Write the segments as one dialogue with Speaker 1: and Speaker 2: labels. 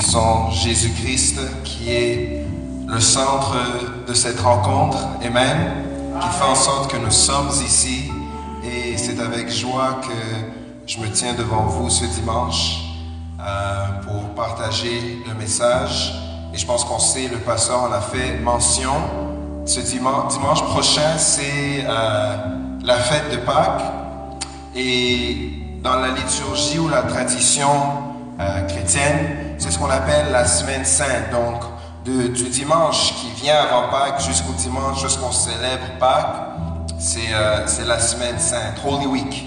Speaker 1: bénissons Jésus-Christ qui est le centre de cette rencontre, Amen, qui fait en sorte que nous sommes ici. Et c'est avec joie que je me tiens devant vous ce dimanche euh, pour partager le message. Et je pense qu'on sait, le pasteur en a fait mention. Ce dimanche, dimanche prochain, c'est euh, la fête de Pâques. Et dans la liturgie ou la tradition euh, chrétienne, c'est ce qu'on appelle la semaine sainte. Donc, du dimanche qui vient avant Pâques jusqu'au dimanche, jusqu'on célèbre Pâques, c'est euh, la semaine sainte, Holy Week.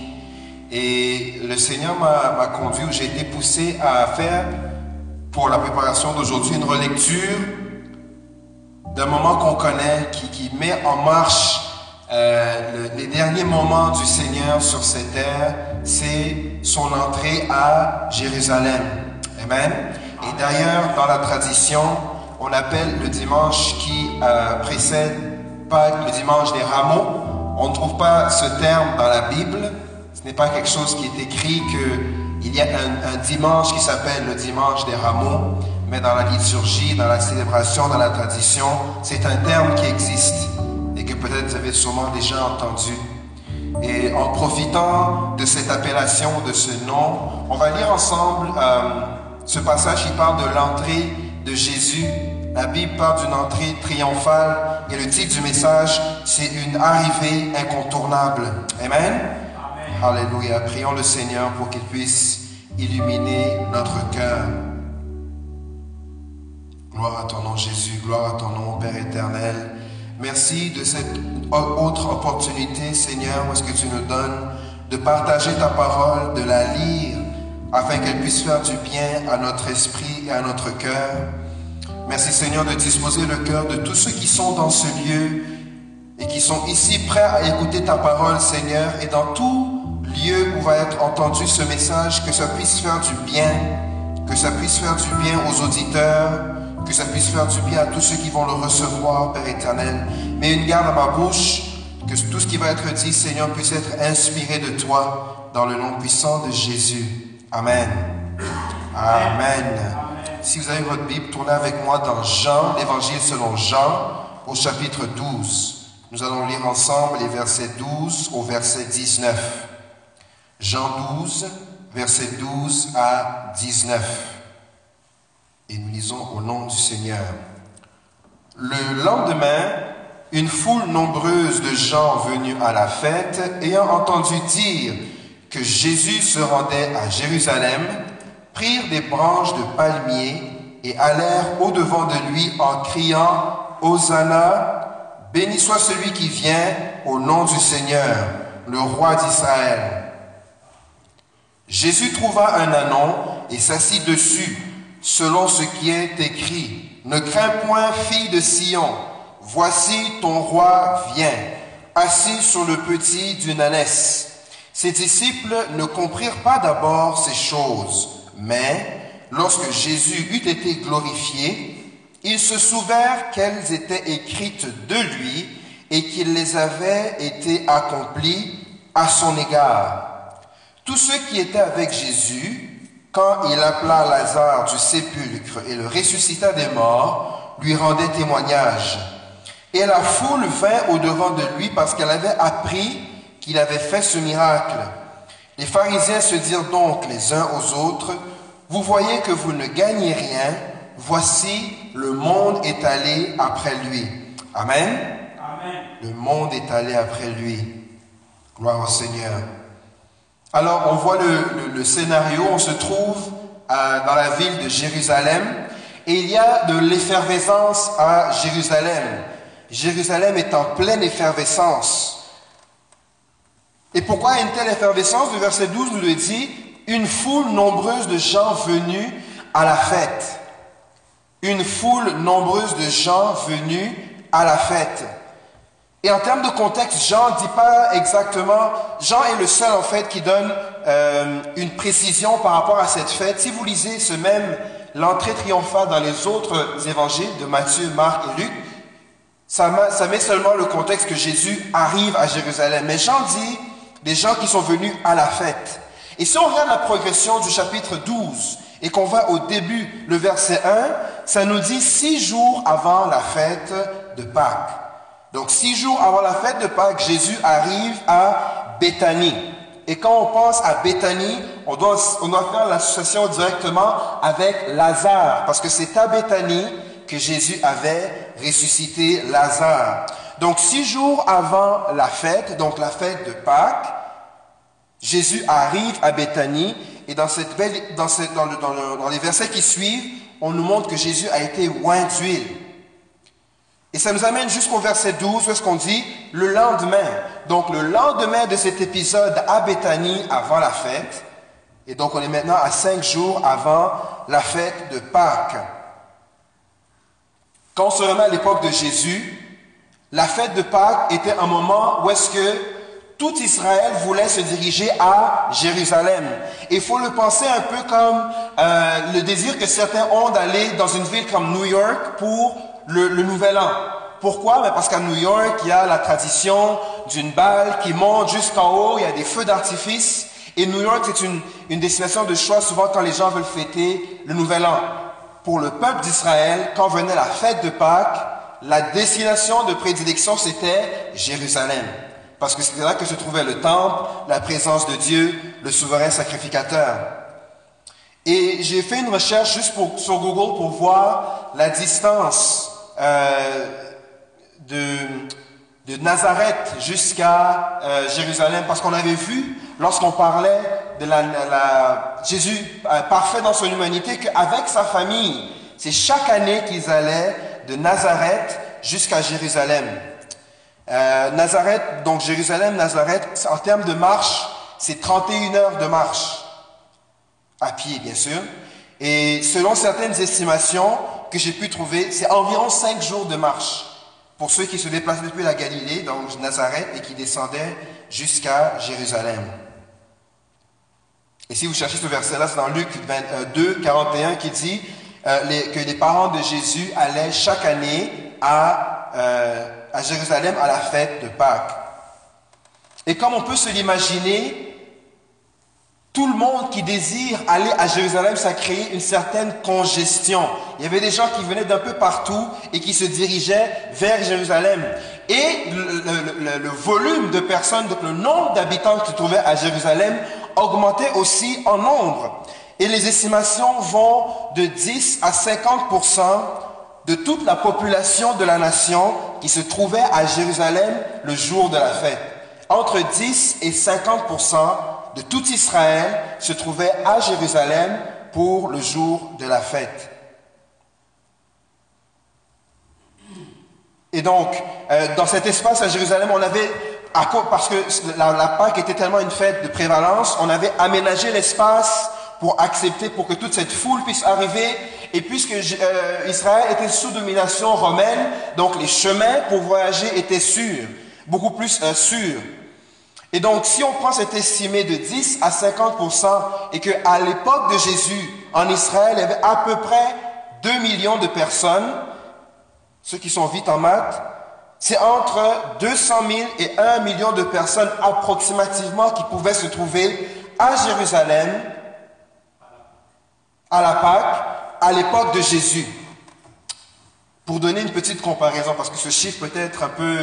Speaker 1: Et le Seigneur m'a conduit, j'ai été poussé à faire pour la préparation d'aujourd'hui une relecture d'un moment qu'on connaît, qui, met en marche euh, le, les derniers moments du Seigneur sur cette terre, c'est son entrée à Jérusalem. Amen. Et d'ailleurs, dans la tradition, on appelle le dimanche qui euh, précède Pâques le dimanche des rameaux. On ne trouve pas ce terme dans la Bible. Ce n'est pas quelque chose qui est écrit qu'il y a un, dimanche qui s'appelle le dimanche des rameaux, mais dans la liturgie, dans la célébration, dans la tradition, c'est un terme qui existe et que peut-être vous avez sûrement déjà entendu. Et en profitant de cette appellation, de ce nom, on va lire ensemble euh, ce passage qui parle de l'entrée de Jésus. La Bible parle d'une entrée triomphale et le titre du message, c'est une arrivée incontournable. Amen. Amen. Alléluia. Prions le Seigneur pour qu'il puisse illuminer notre cœur. Gloire à ton nom Jésus, gloire à ton nom Père éternel. Merci de cette autre opportunité, Seigneur, où est-ce que tu nous donnes de partager ta parole, de la lire, afin qu'elle puisse faire du bien à notre esprit et à notre cœur. Merci, Seigneur, de disposer le cœur de tous ceux qui sont dans ce lieu et qui sont ici prêts à écouter ta parole, Seigneur, et dans tout lieu où va être entendu ce message, que ça puisse faire du bien, que ça puisse faire du bien aux auditeurs, que ça puisse faire du bien à tous ceux qui vont le recevoir, Père éternel. Mais une garde à ma bouche, que tout ce qui va être dit, Seigneur, puisse être inspiré de toi, dans le nom puissant de Jésus. Amen. Amen. Si vous avez votre Bible, tournez avec moi dans Jean, l'évangile selon Jean, au chapitre 12. Nous allons lire ensemble les versets 12 au verset 19. Jean 12, verset 12 à 19. Et nous lisons au nom du Seigneur. Le lendemain, une foule nombreuse de gens venus à la fête, ayant entendu dire que Jésus se rendait à Jérusalem, prirent des branches de palmier et allèrent au-devant de lui en criant Hosanna, béni soit celui qui vient au nom du Seigneur, le roi d'Israël. Jésus trouva un anon et s'assit dessus selon ce qui est écrit. Ne crains point, fille de Sion, voici ton roi vient, assis sur le petit d'une ânesse. Ses disciples ne comprirent pas d'abord ces choses, mais lorsque Jésus eut été glorifié, ils se souvinrent qu'elles étaient écrites de lui et qu'il les avait été accomplies à son égard. Tous ceux qui étaient avec Jésus quand il appela Lazare du sépulcre et le ressuscita des morts, lui rendait témoignage. Et la foule vint au-devant de lui parce qu'elle avait appris qu'il avait fait ce miracle. Les pharisiens se dirent donc les uns aux autres, Vous voyez que vous ne gagnez rien, voici le monde est allé après lui. Amen. Amen. Le monde est allé après lui. Gloire au Seigneur. Alors on voit le, le, le scénario, on se trouve à, dans la ville de Jérusalem et il y a de l'effervescence à Jérusalem. Jérusalem est en pleine effervescence. Et pourquoi une telle effervescence? Le verset 12 nous le dit, une foule nombreuse de gens venus à la fête. Une foule nombreuse de gens venus à la fête. Et en termes de contexte, Jean ne dit pas exactement, Jean est le seul en fait qui donne euh, une précision par rapport à cette fête. Si vous lisez ce même, l'entrée triomphale dans les autres évangiles de Matthieu, Marc et Luc, ça, ça met seulement le contexte que Jésus arrive à Jérusalem. Mais Jean dit des gens qui sont venus à la fête. Et si on regarde la progression du chapitre 12 et qu'on va au début, le verset 1, ça nous dit six jours avant la fête de Pâques. Donc six jours avant la fête de Pâques, Jésus arrive à Béthanie. Et quand on pense à Béthanie, on doit, on faire l'association directement avec Lazare, parce que c'est à Béthanie que Jésus avait ressuscité Lazare. Donc six jours avant la fête, donc la fête de Pâques, Jésus arrive à Béthanie et dans, cette belle, dans, dans, dans les versets qui suivent, on nous montre que Jésus a été oint d'huile. Et ça nous amène jusqu'au verset 12 où est-ce qu'on dit le lendemain. Donc le lendemain de cet épisode à Béthanie avant la fête, et donc on est maintenant à cinq jours avant la fête de Pâques. Quand on se remet à l'époque de Jésus, la fête de Pâques était un moment où est-ce que tout Israël voulait se diriger à Jérusalem. Il faut le penser un peu comme euh, le désir que certains ont d'aller dans une ville comme New York pour le, Nouvel An. Pourquoi? Ben, Parce qu'à New York, il y a la tradition d'une balle qui monte jusqu'en haut, il y a des feux d'artifice. Et New York, c'est une, une destination de choix souvent quand les gens veulent fêter le Nouvel An. Pour le peuple d'Israël, quand venait la fête de Pâques, la destination de prédilection, c'était Jérusalem. Parce que c'était là que se trouvait le temple, la présence de Dieu, le souverain sacrificateur. Et j'ai fait une recherche juste sur Google pour voir la distance euh, de, de Nazareth jusqu'à euh, Jérusalem, parce qu'on avait vu, lorsqu'on parlait de la, la Jésus euh, parfait dans son humanité, qu'avec sa famille, c'est chaque année qu'ils allaient de Nazareth jusqu'à Jérusalem. Euh, Nazareth, donc Jérusalem, Nazareth, en termes de marche, c'est 31 heures de marche. À pied, bien sûr. Et selon certaines estimations que j'ai pu trouver, c'est environ 5 jours de marche pour ceux qui se déplacent depuis la Galilée, donc Nazareth, et qui descendaient jusqu'à Jérusalem. Et si vous cherchez ce verset-là, c'est dans Luc 2, 41 qui dit euh, que les parents de Jésus allaient chaque année à, euh, à Jérusalem à la fête de Pâques. Et comme on peut se l'imaginer, tout le monde qui désire aller à Jérusalem, ça crée une certaine congestion. Il y avait des gens qui venaient d'un peu partout et qui se dirigeaient vers Jérusalem. Et le, le volume de personnes, donc le nombre d'habitants qui se trouvaient à Jérusalem augmentait aussi en nombre. Et les estimations vont de 10 à 50% de toute la population de la nation qui se trouvait à Jérusalem le jour de la fête. Entre 10 et 50% de tout Israël se trouvait à Jérusalem pour le jour de la fête. Et donc, euh, dans cet espace à Jérusalem, on avait, parce que la, la Pâque était tellement une fête de prévalence, on avait aménagé l'espace pour accepter, pour que toute cette foule puisse arriver. Et puisque euh, Israël était sous domination romaine, donc les chemins pour voyager étaient sûrs, beaucoup plus euh, sûrs. Et donc, si on prend cet estimé de 10 à 50 et qu'à l'époque de Jésus, en Israël, il y avait à peu près 2 millions de personnes, ceux qui sont vite en maths, c'est entre 200 000 et 1 million de personnes approximativement qui pouvaient se trouver à Jérusalem à la Pâque à l'époque de Jésus. Pour donner une petite comparaison, parce que ce chiffre peut être un peu,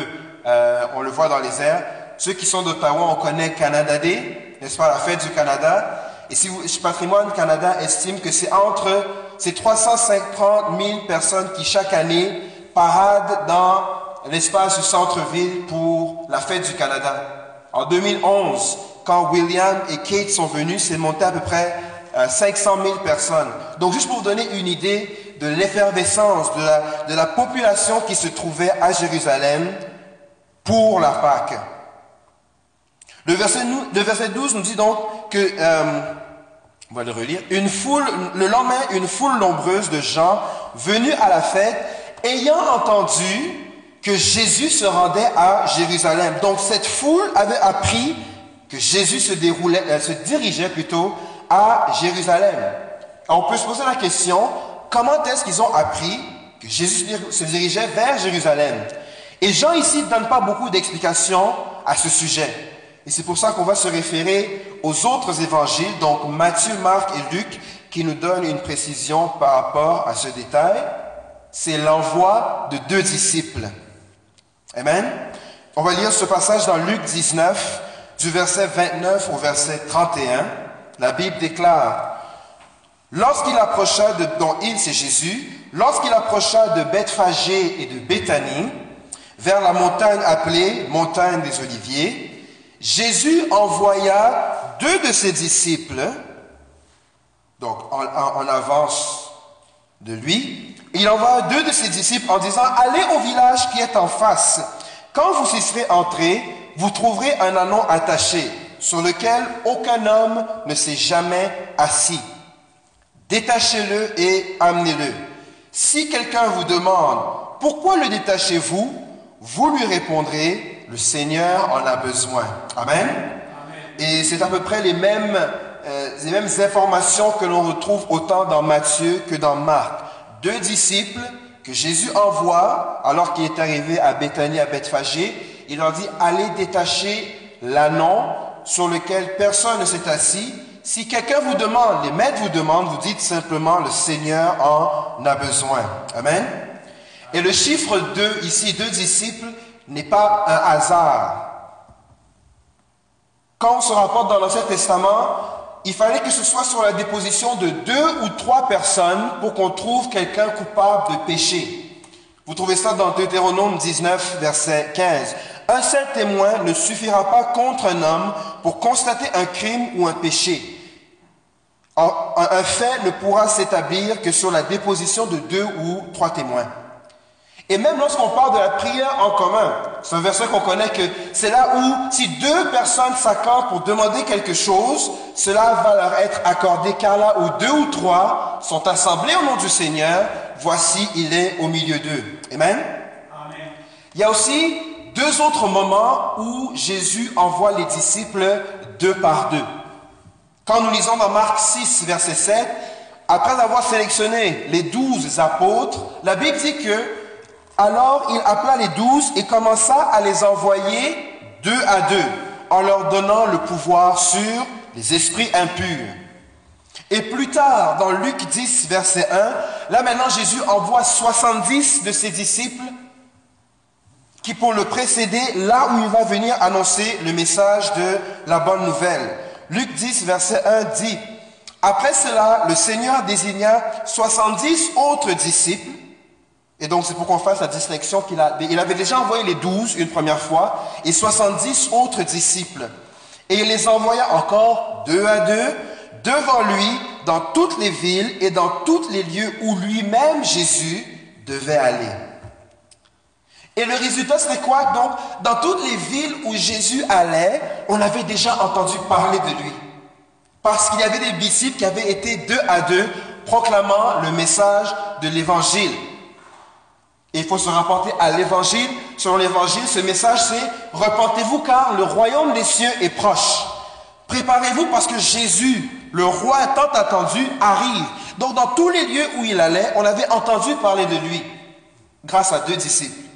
Speaker 1: euh, on le voit dans les airs, ceux qui sont d'Ottawa, on connaît Canada Day, n'est-ce pas, la fête du Canada. Et si vous, Patrimoine Canada estime que c'est entre ces 350 000 personnes qui chaque année paradent dans l'espace du centre-ville pour la fête du Canada. En 2011, quand William et Kate sont venus, c'est monté à peu près 500 000 personnes. Donc juste pour vous donner une idée de l'effervescence de la, population qui se trouvait à Jérusalem pour la Pâque. Le verset, le verset 12 nous dit donc que, euh, on va le relire, une foule, le lendemain, une foule nombreuse de gens venus à la fête, ayant entendu que Jésus se rendait à Jérusalem. Donc cette foule avait appris que Jésus se déroulait, euh, se dirigeait plutôt à Jérusalem. on peut se poser la question, comment est-ce qu'ils ont appris que Jésus se dirigeait vers Jérusalem? Et Jean ici ne donne pas beaucoup d'explications à ce sujet. Et c'est pour ça qu'on va se référer aux autres évangiles, donc Matthieu, Marc et Luc, qui nous donne une précision par rapport à ce détail. C'est l'envoi de deux disciples. Amen. On va lire ce passage dans Luc 19, du verset 29 au verset 31. La Bible déclare, Lorsqu'il approcha de, dont il, c'est Jésus, lorsqu'il approcha de Bethphagée et de Béthanie, vers la montagne appelée montagne des Oliviers, Jésus envoya deux de ses disciples, donc en, avance de lui, il envoie deux de ses disciples en disant, allez au village qui est en face. Quand vous y serez entrés, vous trouverez un anon attaché sur lequel aucun homme ne s'est jamais assis. Détachez-le et amenez-le. Si quelqu'un vous demande, pourquoi le détachez-vous? Vous lui répondrez, le Seigneur en a besoin. Amen. Et c'est à peu près les mêmes, euh, les mêmes informations que l'on retrouve autant dans Matthieu que dans Marc. Deux disciples que Jésus envoie alors qu'il est arrivé à Béthanie, à Bethphagée. Il leur dit, allez détacher l'anon sur lequel personne ne s'est assis si quelqu'un vous demande, les maîtres vous demandent, vous dites simplement le Seigneur en a besoin. Amen. Et le chiffre 2, ici, deux disciples, n'est pas un hasard. Quand on se rapporte dans l'Ancien Testament, il fallait que ce soit sur la déposition de deux ou trois personnes pour qu'on trouve quelqu'un coupable de péché. Vous trouvez ça dans Deutéronome 19, verset 15. Un seul témoin ne suffira pas contre un homme pour constater un crime ou un péché. Un fait ne pourra s'établir que sur la déposition de deux ou trois témoins. Et même lorsqu'on parle de la prière en commun, c'est un verset qu'on connaît que c'est là où si deux personnes s'accordent pour demander quelque chose, cela va leur être accordé car là où deux ou trois sont assemblés au nom du Seigneur, voici il est au milieu d'eux. Amen. Amen. Il y a aussi deux autres moments où Jésus envoie les disciples deux par deux. Quand nous lisons dans Marc 6, verset 7, après avoir sélectionné les douze apôtres, la Bible dit que alors il appela les douze et commença à les envoyer deux à deux, en leur donnant le pouvoir sur les esprits impurs. Et plus tard, dans Luc 10, verset 1, là maintenant Jésus envoie 70 de ses disciples qui pour le précéder là où il va venir annoncer le message de la bonne nouvelle. Luc 10, verset 1 dit, Après cela, le Seigneur désigna 70 autres disciples, et donc c'est pour qu'on fasse la distinction qu'il a, il avait déjà envoyé les 12 une première fois, et 70 autres disciples. Et il les envoya encore deux à deux devant lui dans toutes les villes et dans tous les lieux où lui-même Jésus devait aller. Et le résultat, c'était quoi? Donc, dans toutes les villes où Jésus allait, on avait déjà entendu parler de lui. Parce qu'il y avait des disciples qui avaient été deux à deux proclamant le message de l'évangile. Et il faut se rapporter à l'évangile. Selon l'évangile, ce message c'est Repentez-vous car le royaume des cieux est proche. Préparez-vous parce que Jésus, le roi tant attendu, arrive. Donc dans tous les lieux où il allait, on avait entendu parler de lui grâce à deux disciples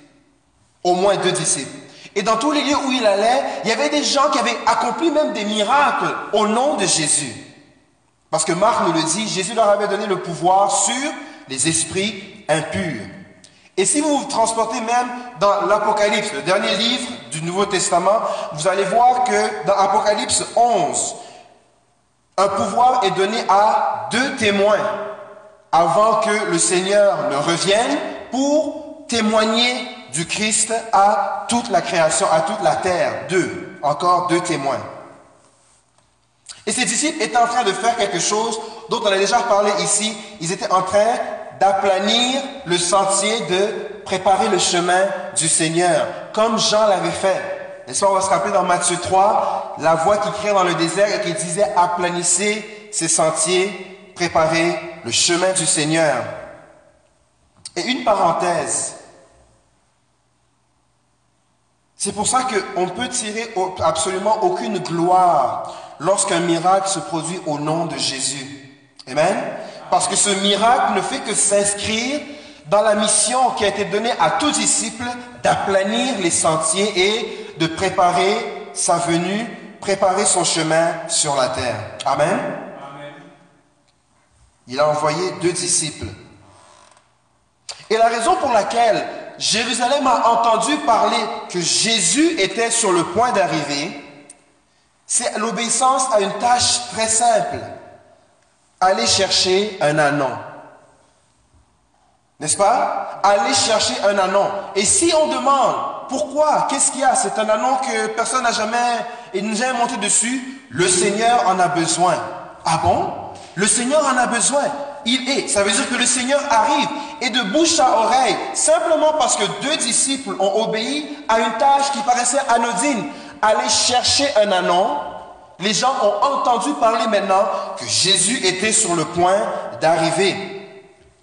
Speaker 1: au moins deux disciples. Et dans tous les lieux où il allait, il y avait des gens qui avaient accompli même des miracles au nom de Jésus. Parce que Marc nous le dit, Jésus leur avait donné le pouvoir sur les esprits impurs. Et si vous vous transportez même dans l'Apocalypse, le dernier livre du Nouveau Testament, vous allez voir que dans Apocalypse 11, un pouvoir est donné à deux témoins avant que le Seigneur ne revienne pour témoigner du Christ à toute la création, à toute la terre. Deux, encore deux témoins. Et ces disciples étaient en train de faire quelque chose dont on a déjà parlé ici. Ils étaient en train d'aplanir le sentier, de préparer le chemin du Seigneur, comme Jean l'avait fait. Et ça, on va se rappeler dans Matthieu 3, la voix qui criait dans le désert et qui disait aplanissez ces sentiers, préparez le chemin du Seigneur. Et une parenthèse, c'est pour ça qu'on ne peut tirer absolument aucune gloire lorsqu'un miracle se produit au nom de Jésus. Amen? Parce que ce miracle ne fait que s'inscrire dans la mission qui a été donnée à tous disciples d'aplanir les sentiers et de préparer sa venue, préparer son chemin sur la terre. Amen. Il a envoyé deux disciples. Et la raison pour laquelle Jérusalem a entendu parler que Jésus était sur le point d'arriver, c'est l'obéissance à une tâche très simple. Aller chercher un anon. N'est-ce pas? Aller chercher un anon. Et si on demande pourquoi, qu'est-ce qu'il y a? C'est un anon que personne n'a jamais, monté dessus. Le Seigneur en a besoin. Ah bon? Le Seigneur en a besoin. Il est. Ça veut dire que le Seigneur arrive et de bouche à oreille, simplement parce que deux disciples ont obéi à une tâche qui paraissait anodine, aller chercher un anon, les gens ont entendu parler maintenant que Jésus était sur le point d'arriver.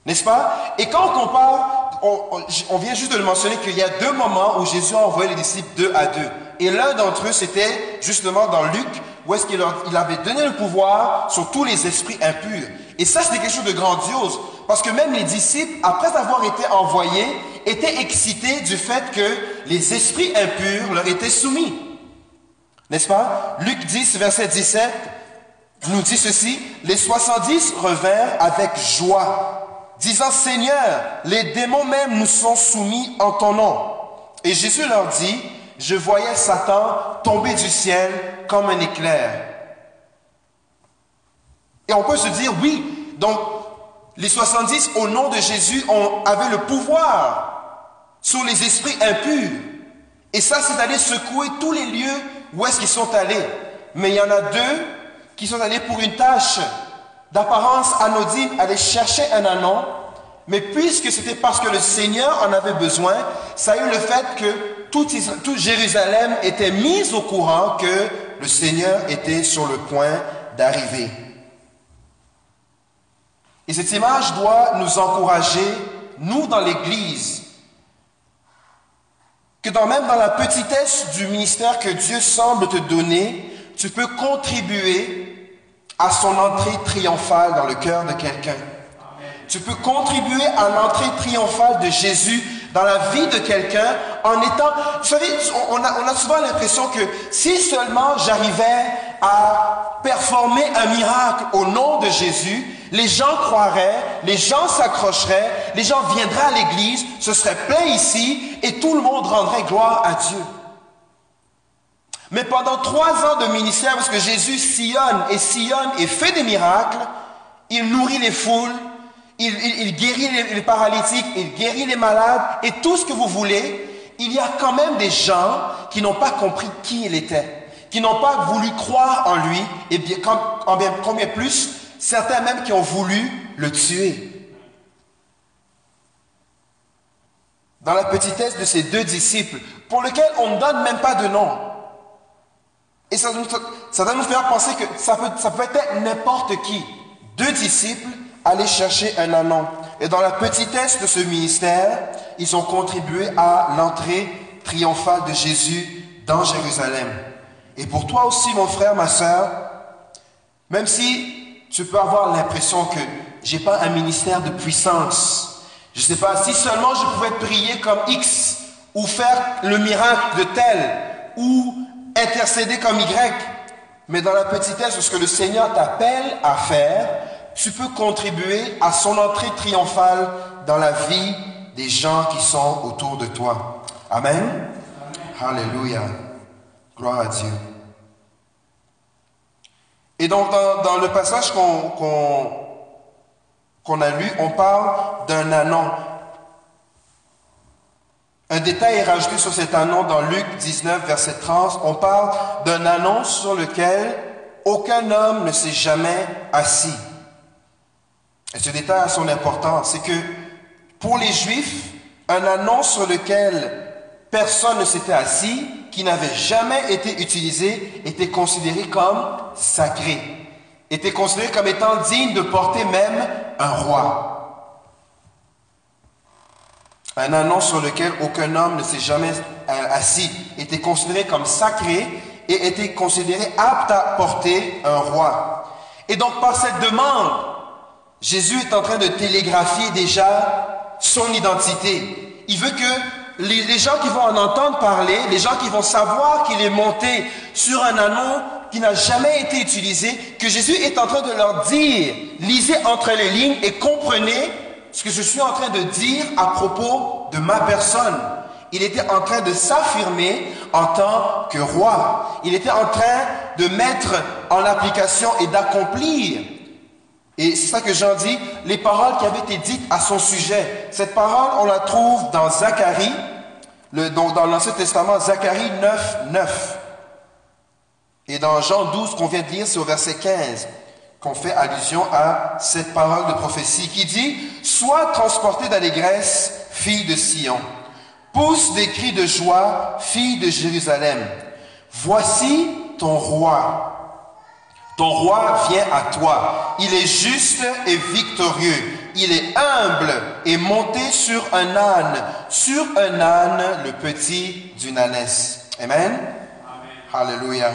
Speaker 1: N'est-ce pas? Et quand on compare, on, vient juste de le mentionner qu'il y a deux moments où Jésus a envoyé les disciples deux à deux. Et l'un d'entre eux, c'était justement dans Luc, où est-ce qu'il avait donné le pouvoir sur tous les esprits impurs. Et ça, c'était quelque chose de grandiose, parce que même les disciples, après avoir été envoyés, étaient excités du fait que les esprits impurs leur étaient soumis. N'est-ce pas? Luc 10, verset 17 nous dit ceci, les 70 revinrent avec joie, disant, Seigneur, les démons même nous sont soumis en ton nom. Et Jésus leur dit, je voyais Satan tomber du ciel comme un éclair. Et on peut se dire, oui, donc les 70 au nom de Jésus ont, avaient le pouvoir sur les esprits impurs. Et ça, c'est d'aller secouer tous les lieux où est-ce qu'ils sont allés. Mais il y en a deux qui sont allés pour une tâche d'apparence anodine, aller chercher un anon. Mais puisque c'était parce que le Seigneur en avait besoin, ça a eu le fait que tout, tout Jérusalem était mis au courant que le Seigneur était sur le point d'arriver. Et cette image doit nous encourager, nous dans l'Église, que dans, même dans la petitesse du ministère que Dieu semble te donner, tu peux contribuer à son entrée triomphale dans le cœur de quelqu'un. Tu peux contribuer à l'entrée triomphale de Jésus dans la vie de quelqu'un en étant... Vous savez, on a, on a souvent l'impression que si seulement j'arrivais à performer un miracle au nom de Jésus, les gens croiraient, les gens s'accrocheraient, les gens viendraient à l'église, ce serait plein ici et tout le monde rendrait gloire à Dieu. Mais pendant trois ans de ministère, parce que Jésus sillonne et sillonne et fait des miracles, il nourrit les foules, il, guérit les, paralytiques, il guérit les malades et tout ce que vous voulez, il y a quand même des gens qui n'ont pas compris qui il était, qui n'ont pas voulu croire en lui, et bien, combien plus, certains même qui ont voulu le tuer. Dans la petitesse de ces deux disciples, pour lesquels on ne donne même pas de nom. Et ça, ça doit nous faire penser que ça peut, ça peut être n'importe qui. Deux disciples aller chercher un anon. Et dans la petitesse de ce ministère, ils ont contribué à l'entrée triomphale de Jésus dans Jérusalem. Et pour toi aussi, mon frère, ma soeur, même si tu peux avoir l'impression que j'ai pas un ministère de puissance, je sais pas, si seulement je pouvais prier comme X, ou faire le miracle de tel, ou intercéder comme Y, mais dans la petitesse de ce que le Seigneur t'appelle à faire, tu peux contribuer à son entrée triomphale dans la vie des gens qui sont autour de toi. Amen. Alléluia. Gloire à Dieu. Et donc, dans, le passage qu'on a lu, on parle d'un anon. Un détail est rajouté sur cet anon dans Luc 19, verset 30. On parle d'un anon sur lequel aucun homme ne s'est jamais assis. Et ce détail a son importance, c'est que pour les Juifs, un annonce sur lequel personne ne s'était assis, qui n'avait jamais été utilisé, était considéré comme sacré, était considéré comme étant digne de porter même un roi. Un annonce sur lequel aucun homme ne s'est jamais euh, assis était considéré comme sacré et était considéré apte à porter un roi. Et donc par cette demande Jésus est en train de télégraphier déjà son identité. Il veut que les, gens qui vont en entendre parler, les gens qui vont savoir qu'il est monté sur un anon, qui n'a jamais été utilisé, que Jésus est en train de leur dire, lisez entre les lignes et comprenez ce que je suis en train de dire à propos de ma personne. Il était en train de s'affirmer en tant que roi. Il était en train de mettre en application et d'accomplir. Et c'est ça que Jean dit, les paroles qui avaient été dites à son sujet. Cette parole, on la trouve dans Zacharie, dans, dans l'Ancien Testament, Zacharie 9, 9. Et dans Jean 12 qu'on vient de lire, c'est au verset 15 qu'on fait allusion à cette parole de prophétie qui dit, Sois transportée d'allégresse, fille de Sion. Pousse des cris de joie, fille de Jérusalem. Voici ton roi. Ton roi vient à toi. Il est juste et victorieux. Il est humble et monté sur un âne, sur un âne, le petit d'une ânesse. Amen. Alléluia.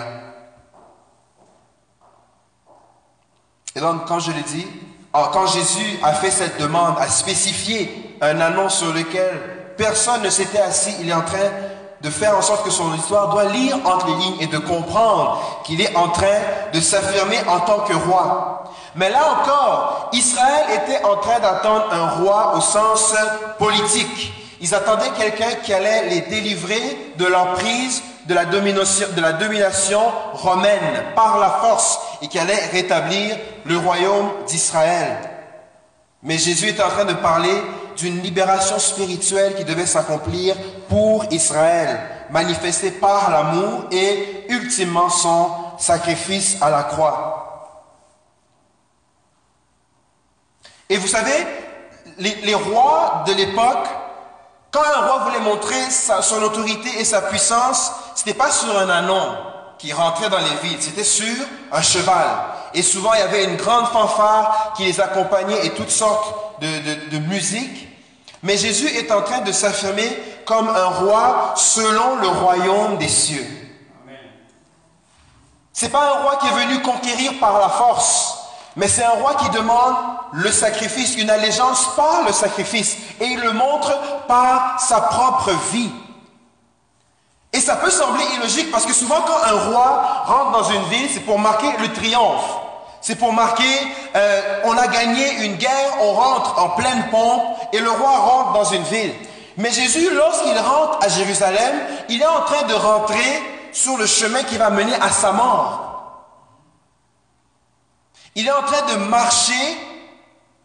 Speaker 1: Et donc, quand je le dis, quand Jésus a fait cette demande, a spécifié un annonce sur lequel personne ne s'était assis, il est en train de faire en sorte que son histoire doit lire entre les lignes et de comprendre qu'il est en train de s'affirmer en tant que roi. Mais là encore, Israël était en train d'attendre un roi au sens politique. Ils attendaient quelqu'un qui allait les délivrer de l'emprise de la, domination, de la domination romaine par la force et qui allait rétablir le royaume d'Israël. Mais Jésus est en train de parler d'une libération spirituelle qui devait s'accomplir pour Israël, manifestée par l'amour et ultimement son sacrifice à la croix. Et vous savez, les, rois de l'époque quand un roi voulait montrer son autorité et sa puissance, ce n'était pas sur un anon qui rentrait dans les villes, c'était sur un cheval. Et souvent, il y avait une grande fanfare qui les accompagnait et toutes sortes de, de musique. Mais Jésus est en train de s'affirmer comme un roi selon le royaume des cieux. C'est pas un roi qui est venu conquérir par la force, mais c'est un roi qui demande le sacrifice, une allégeance par le sacrifice. Et il le montre par sa propre vie. Et ça peut sembler illogique parce que souvent quand un roi rentre dans une ville, c'est pour marquer le triomphe. C'est pour marquer, euh, on a gagné une guerre, on rentre en pleine pompe et le roi rentre dans une ville. Mais Jésus, lorsqu'il rentre à Jérusalem, il est en train de rentrer sur le chemin qui va mener à sa mort. Il est en train de marcher,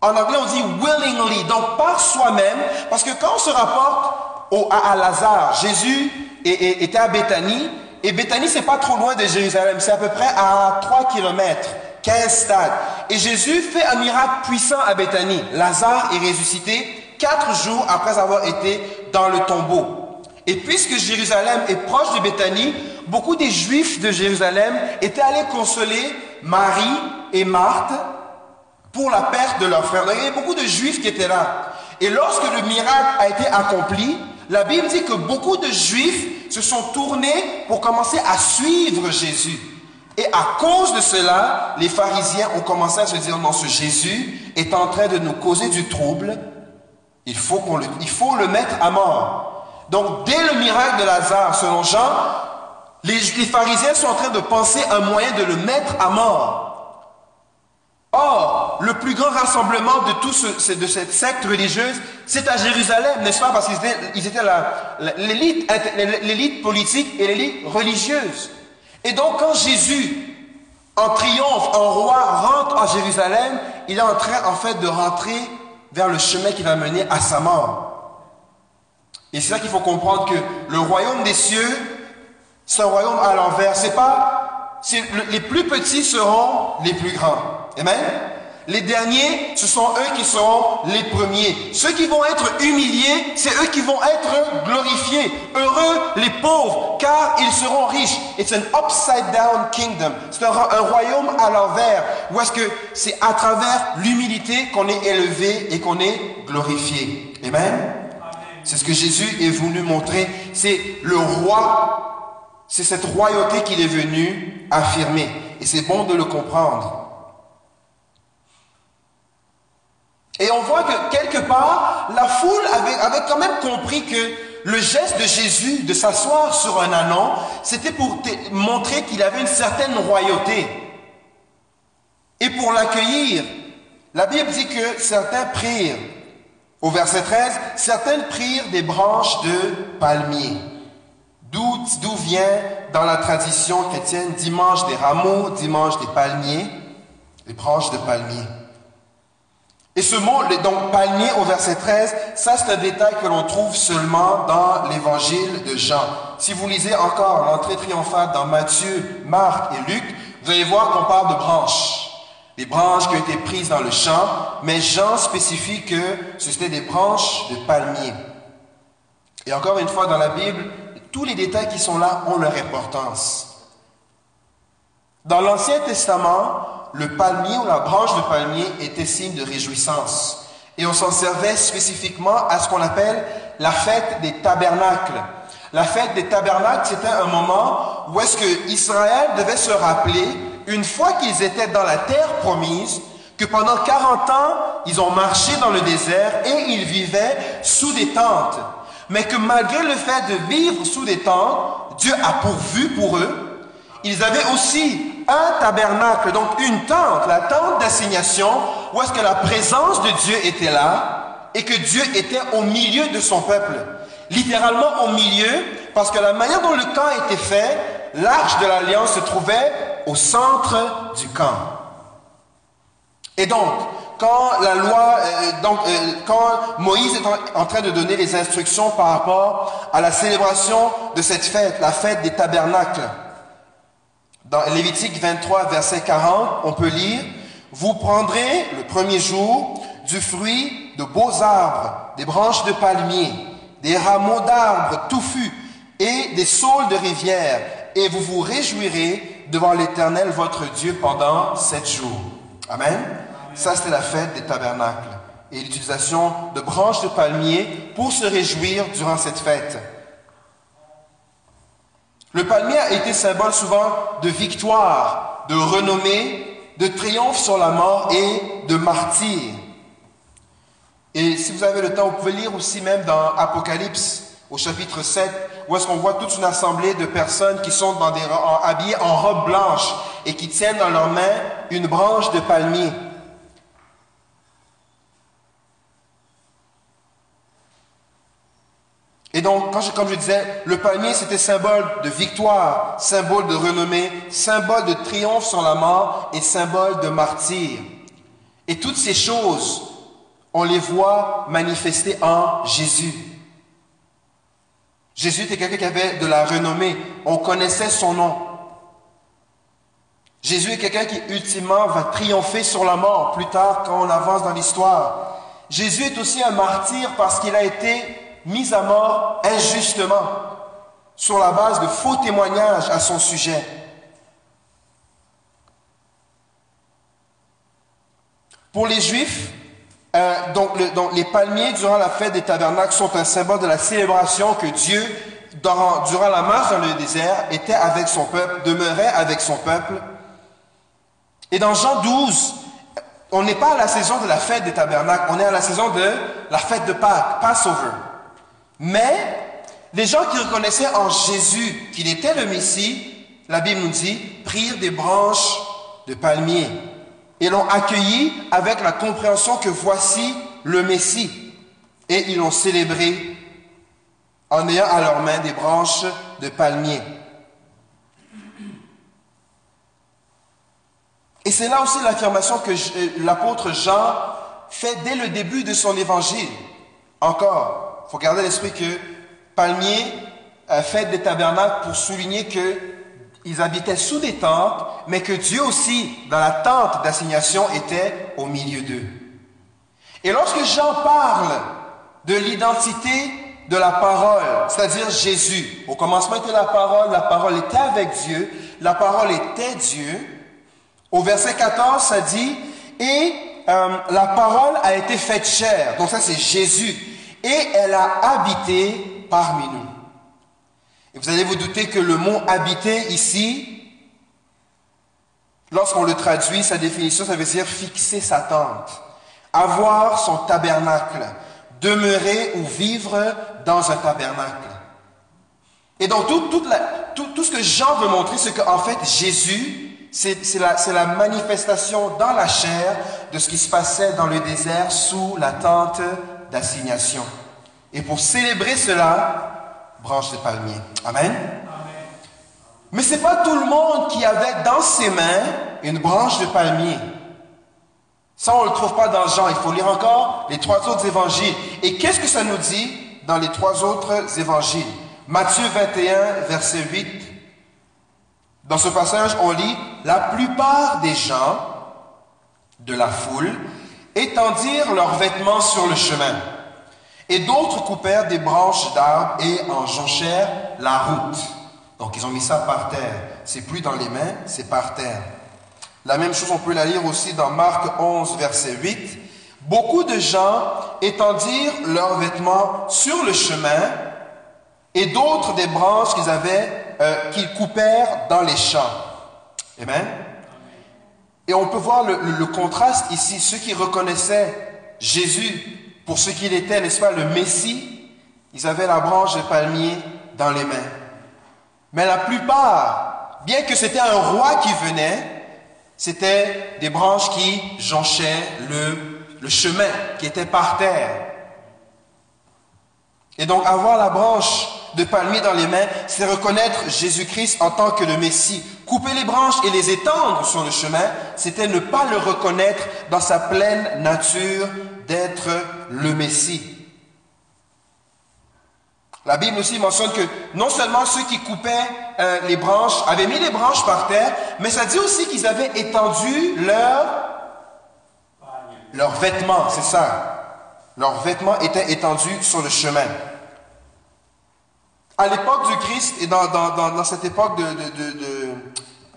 Speaker 1: en anglais on dit willingly, donc par soi-même, parce que quand on se rapporte à, Lazare, Jésus était à Béthanie, et Béthanie c'est pas trop loin de Jérusalem, c'est à peu près à 3 km, 15 stades. Et Jésus fait un miracle puissant à Béthanie. Lazare est ressuscité quatre jours après avoir été dans le tombeau. Et puisque Jérusalem est proche de Béthanie, beaucoup des Juifs de Jérusalem étaient allés consoler Marie et Marthe pour la perte de leur frère. il y avait beaucoup de juifs qui étaient là. Et lorsque le miracle a été accompli, la Bible dit que beaucoup de juifs se sont tournés pour commencer à suivre Jésus. Et à cause de cela, les pharisiens ont commencé à se dire, non, ce Jésus est en train de nous causer du trouble, il faut, qu'on le, il mettre à mort. Donc, dès le miracle de Lazare, selon Jean, les, pharisiens sont en train de penser un moyen de le mettre à mort. Or, le plus grand rassemblement de, tout de cette secte religieuse, c'est à Jérusalem, n'est-ce pas? Parce qu'ils étaient, étaient l'élite politique et l'élite religieuse. Et donc, quand Jésus, en triomphe, en roi, rentre à Jérusalem, il est en train, en fait, de rentrer vers le chemin qui va mener à sa mort. Et c'est ça qu'il faut comprendre que le royaume des cieux c'est un royaume à l'envers. C'est pas, les plus petits seront les plus grands. Amen? Les derniers, ce sont eux qui seront les premiers. Ceux qui vont être humiliés, c'est eux qui vont être glorifiés. Heureux les pauvres, car ils seront riches. It's an upside down kingdom. C'est un, un, royaume à l'envers. Où est-ce que c'est à travers l'humilité qu'on est élevé et qu'on est glorifié. Amen? C'est ce que Jésus est venu montrer. C'est le roi c'est cette royauté qu'il est venu affirmer. Et c'est bon de le comprendre. Et on voit que quelque part, la foule avait, quand même compris que le geste de Jésus de s'asseoir sur un anon, c'était pour montrer qu'il avait une certaine royauté. Et pour l'accueillir, la Bible dit que certains prirent, au verset 13, certaines prirent des branches de palmier. D'où vient dans la tradition chrétienne dimanche des rameaux, dimanche des palmiers, les branches de palmier. Et ce mot, donc palmier au verset 13, ça c'est un détail que l'on trouve seulement dans l'évangile de Jean. Si vous lisez encore l'entrée triomphale dans Matthieu, Marc et Luc, vous allez voir qu'on parle de branches. Des branches qui ont été prises dans le champ, mais Jean spécifie que c'était des branches de palmier. Et encore une fois, dans la Bible, tous les détails qui sont là ont leur importance. Dans l'Ancien Testament, le palmier ou la branche de palmier était signe de réjouissance. Et on s'en servait spécifiquement à ce qu'on appelle la fête des tabernacles. La fête des tabernacles, c'était un moment où est-ce que Israël devait se rappeler, une fois qu'ils étaient dans la terre promise, que pendant 40 ans, ils ont marché dans le désert et ils vivaient sous des tentes. Mais que malgré le fait de vivre sous des tentes, Dieu a pourvu pour eux. Ils avaient aussi tabernacle, donc une tente, la tente d'assignation, où est-ce que la présence de Dieu était là et que Dieu était au milieu de son peuple. Littéralement au milieu, parce que la manière dont le camp était fait, l'arche de l'alliance se trouvait au centre du camp. Et donc, quand la loi, euh, donc, euh, quand Moïse est en, train de donner les instructions par rapport à la célébration de cette fête, la fête des tabernacles, dans Lévitique 23, verset 40, on peut lire, Vous prendrez le premier jour du fruit de beaux arbres, des branches de palmiers, des rameaux d'arbres touffus et des saules de rivière, et vous vous réjouirez devant l'Éternel votre Dieu pendant sept jours. Amen. Ça, c'était la fête des tabernacles et l'utilisation de branches de palmiers pour se réjouir durant cette fête. Le palmier a été symbole souvent de victoire, de renommée, de triomphe sur la mort et de martyr. Et si vous avez le temps, vous pouvez lire aussi même dans Apocalypse au chapitre 7, où est-ce qu'on voit toute une assemblée de personnes qui sont des, habillées en robe blanche et qui tiennent dans leurs mains une branche de palmier. Et donc, comme je disais, le palmier, c'était symbole de victoire, symbole de renommée, symbole de triomphe sur la mort et symbole de martyr. Et toutes ces choses, on les voit manifestées en Jésus. Jésus était quelqu'un qui avait de la renommée. On connaissait son nom. Jésus est quelqu'un qui ultimement va triompher sur la mort plus tard quand on avance dans l'histoire. Jésus est aussi un martyr parce qu'il a été mis à mort injustement sur la base de faux témoignages à son sujet. Pour les Juifs, euh, donc, les palmiers durant la fête des tabernacles sont un symbole de la célébration que Dieu, durant, la marche dans le désert, était avec son peuple, demeurait avec son peuple. Et dans Jean 12, on n'est pas à la saison de la fête des tabernacles, on est à la saison de la fête de Pâques, Passover. Mais les gens qui reconnaissaient en Jésus qu'il était le Messie, la Bible nous dit, prirent des branches de palmier et l'ont accueilli avec la compréhension que voici le Messie. Et ils l'ont célébré en ayant à leurs mains des branches de palmier. Et c'est là aussi l'affirmation que euh, l'apôtre Jean fait dès le début de son évangile. Encore, faut garder l'esprit que Palmier a fait des tabernacles pour souligner que ils habitaient sous des tentes, mais que Dieu aussi, dans la tente d'assignation, était au milieu d'eux. Et lorsque Jean parle de l'identité de la parole, c'est-à-dire Jésus, au commencement était la parole, la parole était avec Dieu, la parole était Dieu, au verset 14, ça dit, et euh, la parole a été faite chair. Donc ça, c'est Jésus et elle a habité parmi nous. Et vous allez vous douter que le mot habiter ici, lorsqu'on le traduit, sa définition, ça veut dire fixer sa tente, avoir son tabernacle, demeurer ou vivre dans un tabernacle. Et donc tout, tout, tout, ce que Jean veut montrer, c'est qu'en fait Jésus, c'est la, la manifestation dans la chair de ce qui se passait dans le désert sous la tente d'assignation. Et pour célébrer cela, branche de palmier. Amen. Mais ce n'est pas tout le monde qui avait dans ses mains une branche de palmier. Ça, on ne le trouve pas dans Jean. Il faut lire encore les trois autres évangiles. Et qu'est-ce que ça nous dit dans les trois autres évangiles? Matthieu 21, verset 8. Dans ce passage, on lit, La plupart des gens de la foule étendirent leurs vêtements sur le chemin, et d'autres coupèrent des branches d'arbres et en jonchèrent la route. Donc ils ont mis ça par terre. C'est plus dans les mains, c'est par terre. La même chose, on peut la lire aussi dans Marc 11, verset 8. Beaucoup de gens étendirent leurs vêtements sur le chemin et d'autres des branches qu'ils avaient, euh, qu'ils coupèrent dans les champs. Amen. Et on peut voir le, contraste ici. Ceux qui reconnaissaient Jésus pour ce qu'il était, n'est-ce pas, le Messie, ils avaient la branche de palmier dans les mains. Mais la plupart, bien que c'était un roi qui venait, c'était des branches qui jonchaient le, le chemin, qui était par terre. Et donc avoir la branche de palmier dans les mains, c'est reconnaître Jésus-Christ en tant que le Messie. Couper les branches et les étendre sur le chemin, c'était ne pas le reconnaître dans sa pleine nature d'être le Messie. La Bible aussi mentionne que non seulement ceux qui coupaient euh, les branches avaient mis les branches par terre, mais ça dit aussi qu'ils avaient étendu leurs leurs vêtements, c'est ça. Leurs vêtements étaient étendus sur le chemin. À l'époque du Christ et dans, dans, cette époque de,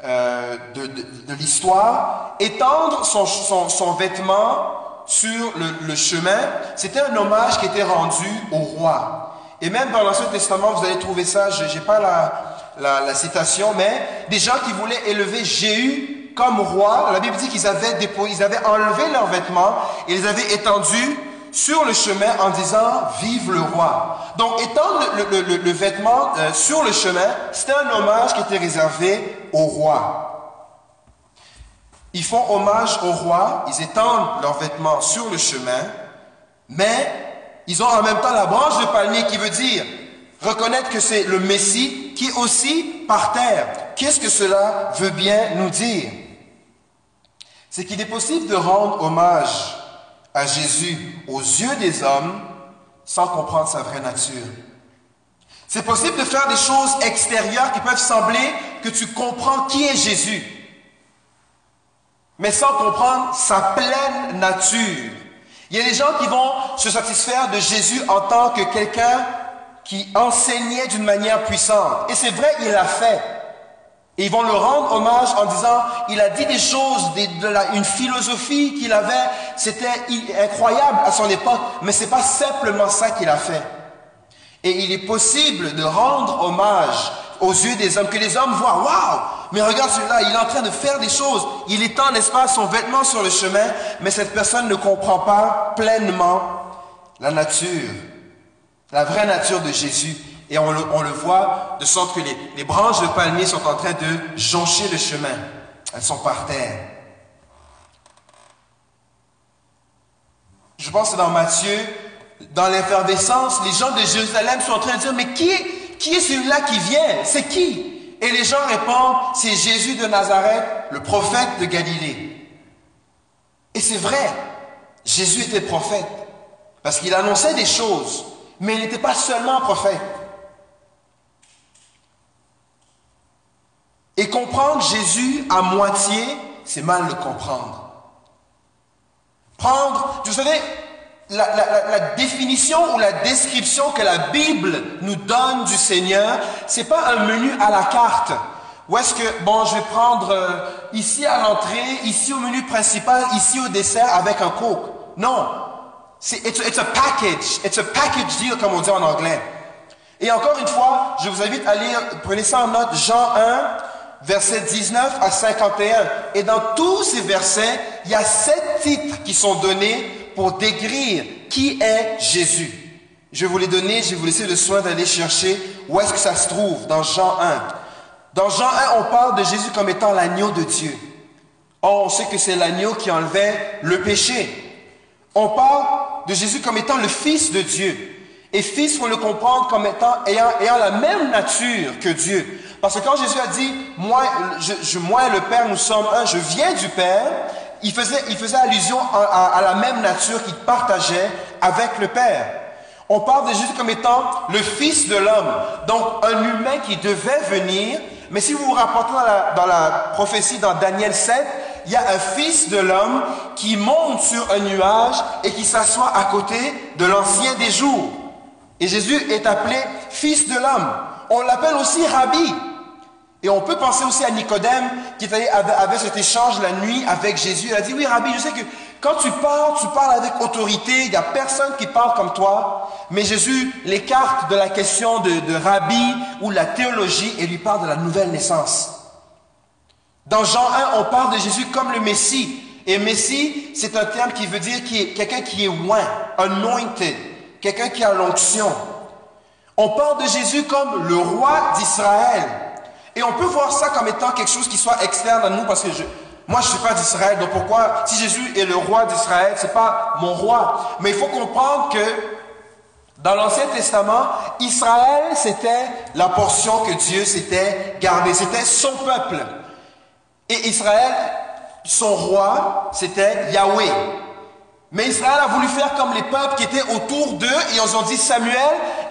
Speaker 1: euh, de l'histoire, étendre son, son, son, vêtement sur le, le chemin, c'était un hommage qui était rendu au roi. Et même dans l'Ancien Testament, vous allez trouver ça, je n'ai pas la, la, citation, mais des gens qui voulaient élever Jéhu comme roi, la Bible dit qu'ils avaient, ils avaient enlevé leurs vêtements et les avaient étendus sur le chemin en disant Vive le roi. Donc le, le, vêtement euh, sur le chemin, c'était un hommage qui était réservé au roi. Ils font hommage au roi, ils étendent leurs vêtements sur le chemin, mais ils ont en même temps la branche de palmier qui veut dire reconnaître que c'est le Messie qui est aussi par terre. Qu'est-ce que cela veut bien nous dire? C'est qu'il est possible de rendre hommage à Jésus aux yeux des hommes sans comprendre sa vraie nature. C'est possible de faire des choses extérieures qui peuvent sembler que tu comprends qui est Jésus, mais sans comprendre sa pleine nature. Il y a des gens qui vont se satisfaire de Jésus en tant que quelqu'un qui enseignait d'une manière puissante. Et c'est vrai, il l'a fait. Et ils vont le rendre hommage en disant, il a dit des choses, de une philosophie qu'il avait, c'était incroyable à son époque, mais c'est pas simplement ça qu'il a fait. Et il est possible de rendre hommage aux yeux des hommes, que les hommes voient, waouh, mais regarde celui-là, il est en train de faire des choses. Il étend, n'est-ce pas, son vêtement sur le chemin, mais cette personne ne comprend pas pleinement la nature, la vraie nature de Jésus. Et on le, voit de sorte que les, branches de palmier sont en train de joncher le chemin. Elles sont par terre. Je pense que dans Matthieu, dans l'effervescence, les gens de Jérusalem sont en train de dire, mais qui qui est celui-là qui vient? C'est qui? Et les gens répondent, c'est Jésus de Nazareth, le prophète de Galilée. Et c'est vrai, Jésus était prophète, parce qu'il annonçait des choses, mais il n'était pas seulement prophète. Et comprendre Jésus à moitié, c'est mal le comprendre. Prendre, vous savez, la, définition ou la description que la Bible nous donne du Seigneur, c'est pas un menu à la carte. Où est-ce que, bon, je vais prendre euh, ici à l'entrée, ici au menu principal, ici au dessert avec un coke. Non. C'est it's, it's, a package. It's a package deal, comme on dit en anglais. Et encore une fois, je vous invite à lire, prenez ça en note, Jean 1, versets 19 à 51. Et dans tous ces versets, il y a sept titres qui sont donnés pour décrire qui est Jésus. Je vous les donner, je vais vous laisser le soin d'aller chercher où est-ce que ça se trouve dans Jean 1. Dans Jean 1, on parle de Jésus comme étant l'agneau de Dieu. Or, on sait que c'est l'agneau qui enlevait le péché. On parle de Jésus comme étant le Fils de Dieu. Et Fils, il faut le comprendre comme étant ayant, la même nature que Dieu. Parce que quand Jésus a dit, moi, et le Père, nous sommes un, je viens du Père, il faisait, il faisait allusion à, la même nature qu'il partageait avec le Père. On parle de Jésus comme étant le Fils de l'homme, donc un humain qui devait venir. Mais si vous vous rapportez dans la prophétie dans Daniel 7, il y a un Fils de l'homme qui monte sur un nuage et qui s'assoit à côté de l'ancien des jours. Et Jésus est appelé Fils de l'homme. On l'appelle aussi Rabbi. Et on peut penser aussi à Nicodème qui avait cet échange la nuit avec Jésus. Il a dit, oui Rabbi, je sais que quand tu parles, tu parles avec autorité, il n'y a personne qui parle comme toi. Mais Jésus l'écarte de la question de, de Rabbi ou la théologie et lui parle de la nouvelle naissance. Dans Jean 1, on parle de Jésus comme le Messie. Et Messie, c'est un terme qui veut dire quelqu'un qui est loin, anointed, quelqu'un qui a l'onction. On parle de Jésus comme le roi d'Israël. Et on peut voir ça comme étant quelque chose qui soit externe à nous parce que je, moi je ne suis pas d'Israël. Donc pourquoi, si Jésus est le roi d'Israël, ce n'est pas mon roi. Mais il faut comprendre que dans l'Ancien Testament, Israël, c'était la portion que Dieu s'était gardée. C'était son peuple. Et Israël, son roi, c'était Yahweh. Mais Israël a voulu faire comme les peuples qui étaient autour d'eux et ils ont dit, Samuel,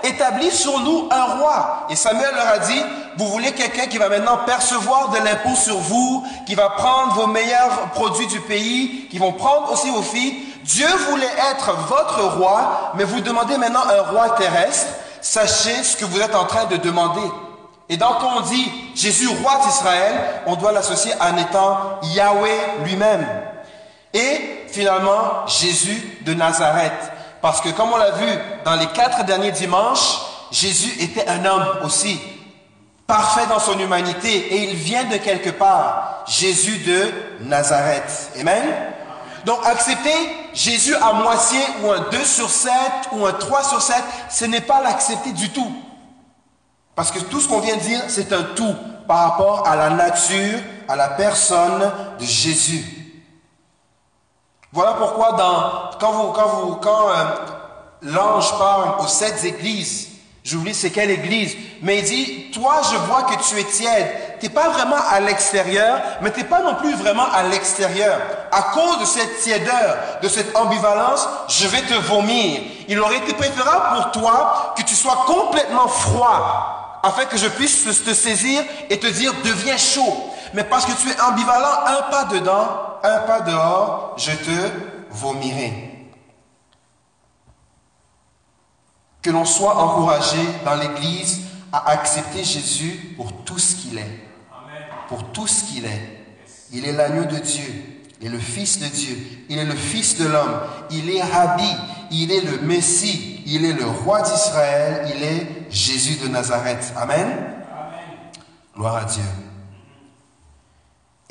Speaker 1: établis sur nous un roi. Et Samuel leur a dit, vous voulez quelqu'un qui va maintenant percevoir de l'impôt sur vous, qui va prendre vos meilleurs produits du pays, qui vont prendre aussi vos filles. Dieu voulait être votre roi, mais vous demandez maintenant un roi terrestre. Sachez ce que vous êtes en train de demander. Et donc quand on dit Jésus roi d'Israël, on doit l'associer en étant Yahweh lui-même. Et finalement, Jésus de Nazareth. Parce que comme on l'a vu dans les quatre derniers dimanches, Jésus était un homme aussi, parfait dans son humanité, et il vient de quelque part, Jésus de Nazareth. Amen? Donc accepter Jésus à moitié ou un 2 sur 7 ou un 3 sur 7, ce n'est pas l'accepter du tout. Parce que tout ce qu'on vient de dire, c'est un tout par rapport à la nature, à la personne de Jésus. Voilà pourquoi dans, quand, vous, quand, vous, quand euh, l'ange parle aux sept églises, j'oublie c'est quelle église, mais il dit, toi je vois que tu es tiède. Tu n'es pas vraiment à l'extérieur, mais tu n'es pas non plus vraiment à l'extérieur. À cause de cette tièdeur, de cette ambivalence, je vais te vomir. Il aurait été préférable pour toi que tu sois complètement froid afin que je puisse te saisir et te dire deviens chaud. Mais parce que tu es ambivalent, un pas dedans, un pas dehors, je te vomirai. Que l'on soit encouragé dans l'Église à accepter Jésus pour tout ce qu'il est. Pour tout ce qu'il est. Il est l'agneau de Dieu. Il est le Fils de Dieu. Il est le Fils de l'homme. Il est Rabbi. Il est le Messie. Il est le roi d'Israël. Il est Jésus de Nazareth. Amen. Gloire à Dieu.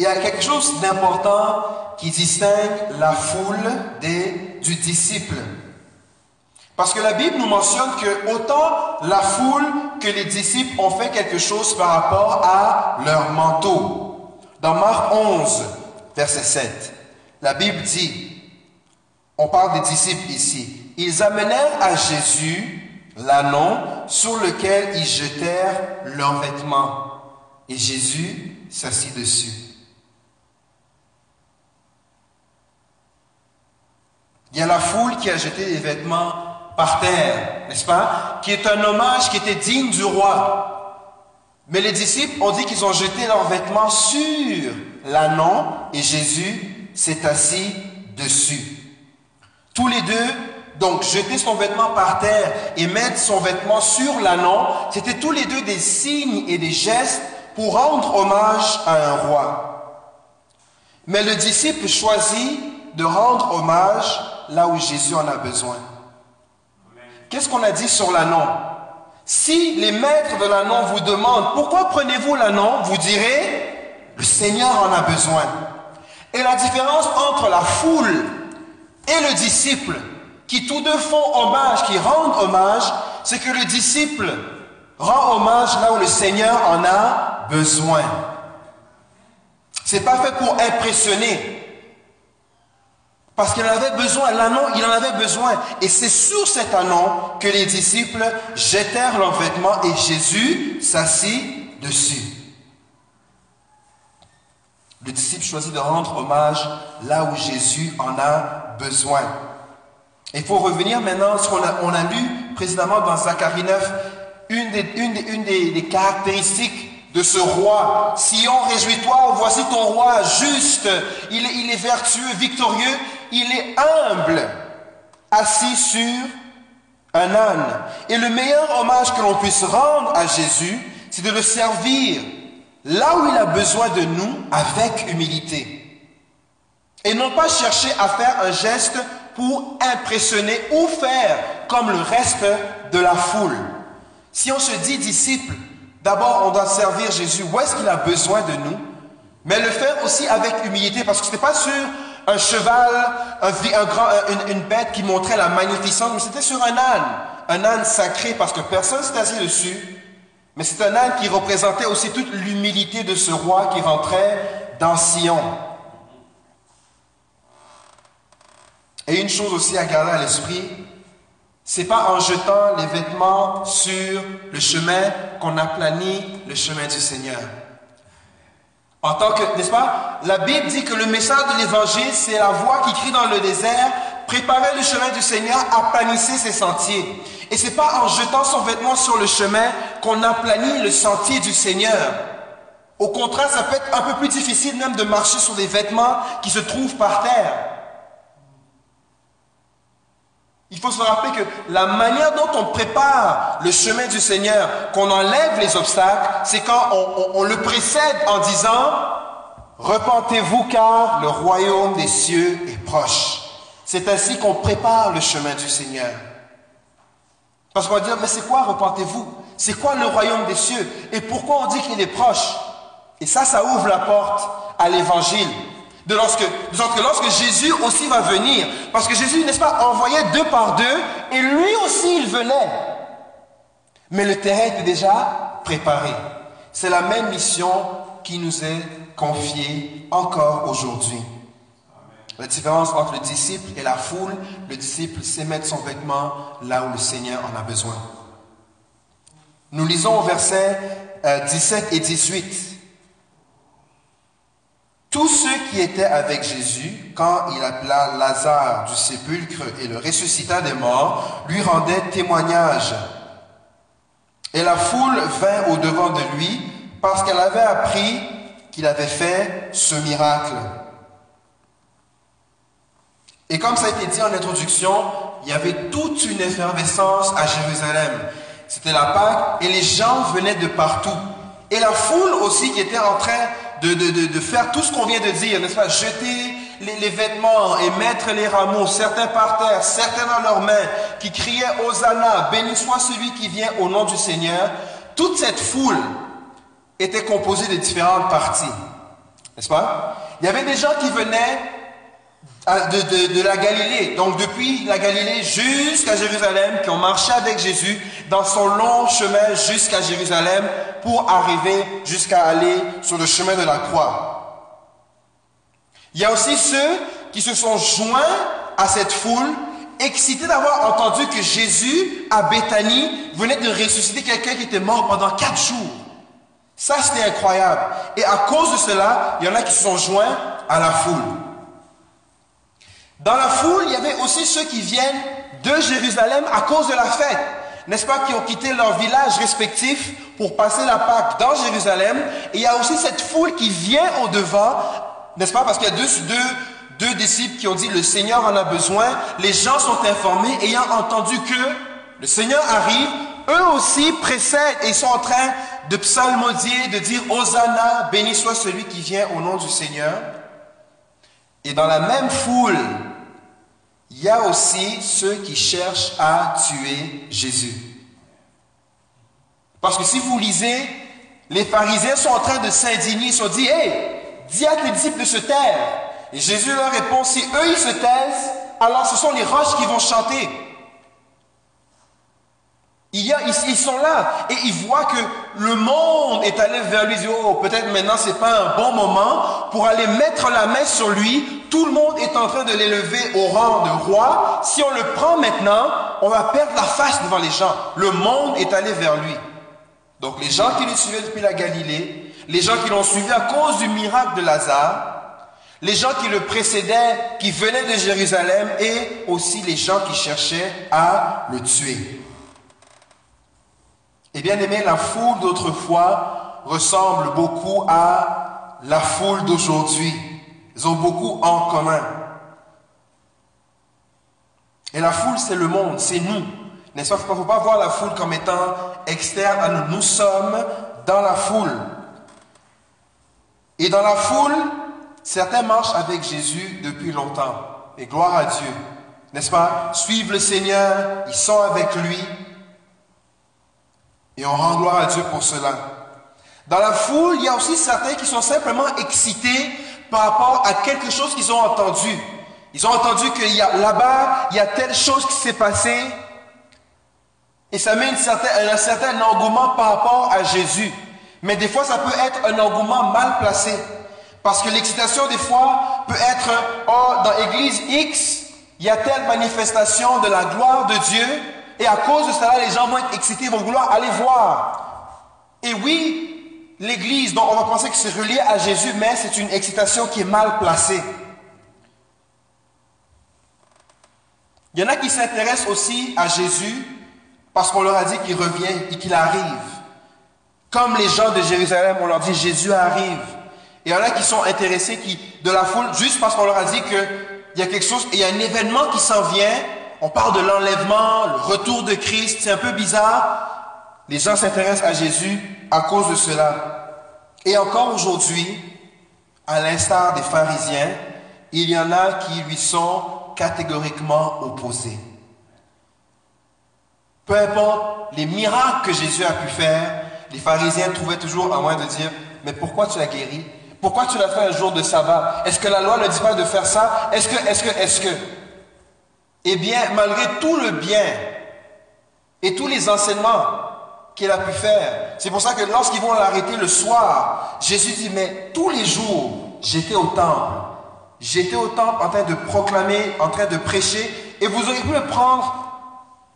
Speaker 1: Il y a quelque chose d'important qui distingue la foule des, du disciple. Parce que la Bible nous mentionne que autant la foule que les disciples ont fait quelque chose par rapport à leur manteau. Dans Marc 11, verset 7, la Bible dit, on parle des disciples ici, ils amenèrent à Jésus l'annon sur lequel ils jetèrent leurs vêtements. Et Jésus s'assit dessus. Il y a la foule qui a jeté les vêtements par terre, n'est-ce pas Qui est un hommage qui était digne du roi. Mais les disciples ont dit qu'ils ont jeté leurs vêtements sur l'annon et Jésus s'est assis dessus. Tous les deux, donc jeter son vêtement par terre et mettre son vêtement sur l'annon, c'était tous les deux des signes et des gestes pour rendre hommage à un roi. Mais le disciple choisit de rendre hommage là où Jésus en a besoin. Qu'est-ce qu'on a dit sur l'annon Si les maîtres de l'annon vous demandent pourquoi prenez-vous l'annon, vous direz le Seigneur en a besoin. Et la différence entre la foule et le disciple, qui tous deux font hommage, qui rendent hommage, c'est que le disciple rend hommage là où le Seigneur en a besoin. C'est pas fait pour impressionner. Parce qu'il en avait besoin, l'anneau, il en avait besoin. Et c'est sur cet anneau que les disciples jetèrent leurs vêtements et Jésus s'assit dessus. Le disciple choisit de rendre hommage là où Jésus en a besoin. Il faut revenir maintenant à ce qu'on a, lu précédemment dans Zacharie 9, une des, caractéristiques de ce roi. Sion, réjouis-toi, voici ton roi juste, il est vertueux, victorieux, il est humble, assis sur un âne. Et le meilleur hommage que l'on puisse rendre à Jésus, c'est de le servir là où il a besoin de nous avec humilité. Et non pas chercher à faire un geste pour impressionner ou faire comme le reste de la foule. Si on se dit disciple, d'abord on doit servir Jésus où est-ce qu'il a besoin de nous, mais le faire aussi avec humilité, parce que ce n'est pas sur un cheval, grand, une, bête qui montrait la magnificence, mais c'était sur un âne, un âne sacré, parce que personne s'est assis dessus, mais c'est un âne qui représentait aussi toute l'humilité de ce roi qui rentrait dans Sion. Et une chose aussi à garder à l'esprit, c'est pas en jetant les vêtements sur le chemin qu'on aplanit le chemin du Seigneur. En tant que, n'est-ce pas? La Bible dit que le message de l'évangile, c'est la voix qui crie dans le désert, préparez le chemin du Seigneur, aplanissez ses sentiers. Et c'est pas en jetant son vêtement sur le chemin qu'on aplanit le sentier du Seigneur. Au contraire, ça peut être un peu plus difficile même de marcher sur des vêtements qui se trouvent par terre. Il faut se rappeler que la manière dont on prépare le chemin du Seigneur, qu'on enlève les obstacles, c'est quand on, le précède en disant, repentez-vous car le royaume des cieux est proche. C'est ainsi qu'on prépare le chemin du Seigneur. Parce qu'on va dire, mais c'est quoi repentez-vous? C'est quoi le royaume des cieux? Et pourquoi on dit qu'il est proche? Et ça, ça ouvre la porte à l'évangile. De lorsque, lorsque Jésus aussi va venir, parce que Jésus, n'est-ce pas, envoyait deux par deux, et lui aussi il venait. Mais le terrain était déjà préparé. C'est la même mission qui nous est confiée encore aujourd'hui. La différence entre le disciple et la foule, le disciple sait mettre son vêtement là où le Seigneur en a besoin. Nous lisons au verset 17 euh, et 18. Tous ceux qui étaient avec Jésus, quand il appela Lazare du sépulcre et le ressuscita des morts, lui rendaient témoignage. Et la foule vint au-devant de lui parce qu'elle avait appris qu'il avait fait ce miracle. Et comme ça a été dit en introduction, il y avait toute une effervescence à Jérusalem. C'était la Pâque et les gens venaient de partout. Et la foule aussi qui était en train de, faire tout ce qu'on vient de dire, n'est-ce pas? Jeter les, vêtements et mettre les rameaux, certains par terre, certains dans leurs mains, qui criaient Hosanna, béni soit celui qui vient au nom du Seigneur. Toute cette foule était composée de différentes parties, n'est-ce pas? Il y avait des gens qui venaient de, de, la Galilée, donc depuis la Galilée jusqu'à Jérusalem, qui ont marché avec Jésus dans son long chemin jusqu'à Jérusalem pour arriver jusqu'à aller sur le chemin de la croix. Il y a aussi ceux qui se sont joints à cette foule, excités d'avoir entendu que Jésus, à Béthanie, venait de ressusciter quelqu'un qui était mort pendant quatre jours. Ça, c'était incroyable. Et à cause de cela, il y en a qui se sont joints à la foule. Dans la foule, il y avait aussi ceux qui viennent de Jérusalem à cause de la fête. N'est-ce pas, qui ont quitté leur village respectif pour passer la Pâque dans Jérusalem. Et il y a aussi cette foule qui vient au devant, n'est-ce pas, parce qu'il y a deux, deux, deux disciples qui ont dit le Seigneur en a besoin. Les gens sont informés, ayant entendu que le Seigneur arrive, eux aussi précèdent et sont en train de psalmodier, de dire Hosanna, béni soit celui qui vient au nom du Seigneur. Et dans la même foule, il y a aussi ceux qui cherchent à tuer Jésus. Parce que si vous lisez, les pharisiens sont en train de s'indigner, ils sont dit, hé, dis à tes disciples de se taire. Et Jésus leur répond, si eux ils se taisent, alors ce sont les roches qui vont chanter. Ils, sont là et ils voient que le monde est allé vers lui. oh, peut-être maintenant c'est pas un bon moment pour aller mettre la main sur lui. Tout le monde est en train de l'élever au rang de roi. Si on le prend maintenant, on va perdre la face devant les gens. Le monde est allé vers lui. Donc les gens qui le suivaient depuis la Galilée, les gens qui l'ont suivi à cause du miracle de Lazare, les gens qui le précédaient, qui venaient de Jérusalem, et aussi les gens qui cherchaient à le tuer. Et bien aimé, la foule d'autrefois ressemble beaucoup à la foule d'aujourd'hui. Ils ont beaucoup en commun. Et la foule, c'est le monde, c'est nous. N'est-ce pas? Il ne faut pas voir la foule comme étant externe à nous. Nous sommes dans la foule. Et dans la foule, certains marchent avec Jésus depuis longtemps. Et gloire à Dieu. N'est-ce pas? Suivent le Seigneur, ils sont avec lui. Et on rend gloire à Dieu pour cela. Dans la foule, il y a aussi certains qui sont simplement excités par rapport à quelque chose qu'ils ont entendu. Ils ont entendu qu'il y a là-bas, il y a telle chose qui s'est passée. Et ça met une certaine, un certain engouement par rapport à Jésus. Mais des fois, ça peut être un engouement mal placé. Parce que l'excitation, des fois, peut être, oh, dans l'église X, il y a telle manifestation de la gloire de Dieu, et à cause de cela, les gens vont être excités, vont vouloir aller voir. Et oui, l'Église, dont on va penser que c'est relié à Jésus, mais c'est une excitation qui est mal placée. Il y en a qui s'intéressent aussi à Jésus parce qu'on leur a dit qu'il revient et qu'il arrive. Comme les gens de Jérusalem, on leur dit Jésus arrive. Et il y en a qui sont intéressés qui, de la foule juste parce qu'on leur a dit qu'il y a quelque chose, il y a un événement qui s'en vient on parle de l'enlèvement, le retour de Christ, c'est un peu bizarre. Les gens s'intéressent à Jésus à cause de cela. Et encore aujourd'hui, à l'instar des pharisiens, il y en a qui lui sont catégoriquement opposés. Peu importe les miracles que Jésus a pu faire, les pharisiens trouvaient toujours un moyen de dire, mais pourquoi tu l'as guéri? Pourquoi tu l'as fait un jour de sabbat? Est-ce que la loi ne dit pas de faire ça? Est-ce que, est-ce que, est-ce que eh bien, malgré tout le bien et tous les enseignements qu'il a pu faire, c'est pour ça que lorsqu'ils vont l'arrêter le soir, Jésus dit, mais tous les jours, j'étais au temple. J'étais au temple en train de proclamer, en train de prêcher, et vous auriez pu le prendre